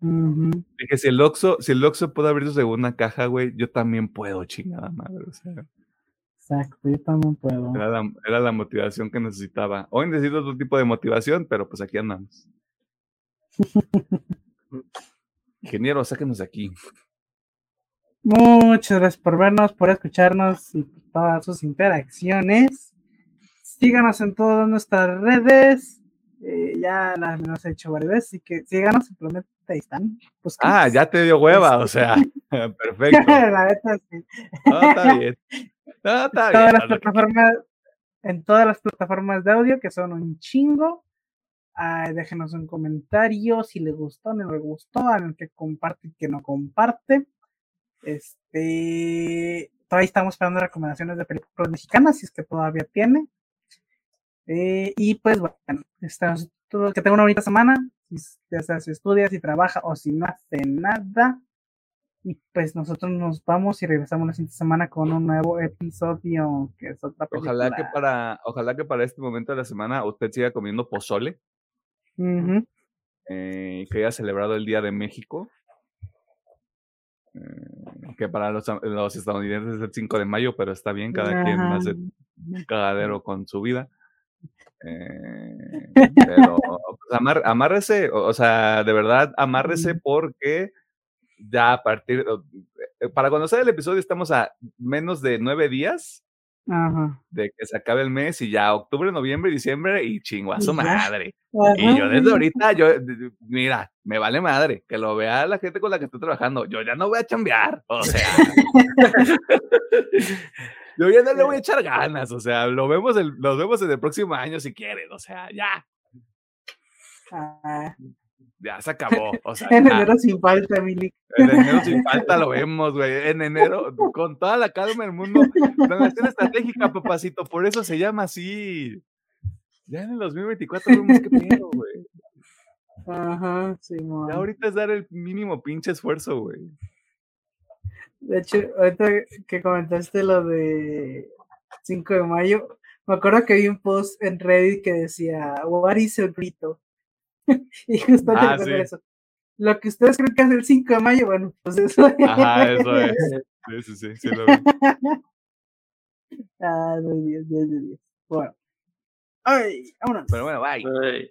Ujú. Dije, si el Oxxo, si el Oxxo puede abrir su segunda caja, güey, yo también puedo, chingada madre. O sea, Exacto, yo también puedo. era la, era la motivación que necesitaba. Hoy necesito otro tipo de motivación, pero pues aquí andamos. Ingeniero, sáquenos de aquí. Muchas gracias por vernos, por escucharnos y por todas sus interacciones. Síganos en todas nuestras redes. eh, ya las las he hecho varias veces, así que síganos, simplemente ahí están. Ah, ya te dio hueva, o sea, perfecto. La neta, sí. No, está bien. No, está todas bien. las plataformas, en todas las plataformas de audio, que son un chingo. Déjenos un comentario si les gustó, no les gustó, en el que comparte y que no comparte. Este, todavía estamos esperando recomendaciones de películas mexicanas, si es que todavía tiene. Eh, y pues bueno, estamos, todo- que tenga una bonita semana, si, ya sea si estudia, si trabaja o si no hace nada. Y pues nosotros nos vamos y regresamos la siguiente semana con un nuevo episodio que es otra película. Ojalá que para, ojalá que para este momento de la semana usted siga comiendo pozole, eh, que haya celebrado el Día de México. eh, que para los, los estadounidenses es el 5 de mayo, pero está bien, cada quien Ajá. hace un cagadero con su vida. Eh, pero pues, amar- amárrese, o, o sea, de verdad, amárrese porque ya a partir, eh, para cuando sale el episodio estamos a menos de nueve días Ajá. de que se acabe el mes y ya octubre, noviembre, diciembre y chingo a su madre. Ajá. Y yo desde ahorita, yo, mira, me vale madre, que lo vea la gente con la que estoy trabajando. Yo ya no voy a chambear, o sea. yo ya no le voy a echar ganas, o sea, lo vemos el, los vemos en el próximo año si quieren, o sea, ya, Ah, ya se acabó, o sea, en ya. enero sin falta, Mili. En enero sin falta lo vemos, güey. En enero, con toda la calma del mundo. Planeación estratégica, papacito, por eso se llama así. Ya en el 2024 vemos qué pedo, güey. Ajá, sí, Ya ahorita es dar el mínimo pinche esfuerzo, güey. De hecho, ahorita que comentaste lo de 5 de mayo, me acuerdo que vi un post en Reddit que decía, What is el grito? y justo Ah, sí. eso. Lo que ustedes creen que es el 5 de mayo, bueno, pues eso. Ajá, eso es. Sí, sí, sí, sí lo vi. ah, 10, 10 de 10. Bueno. Ay, vámonos. Pero bueno, bye. Ay.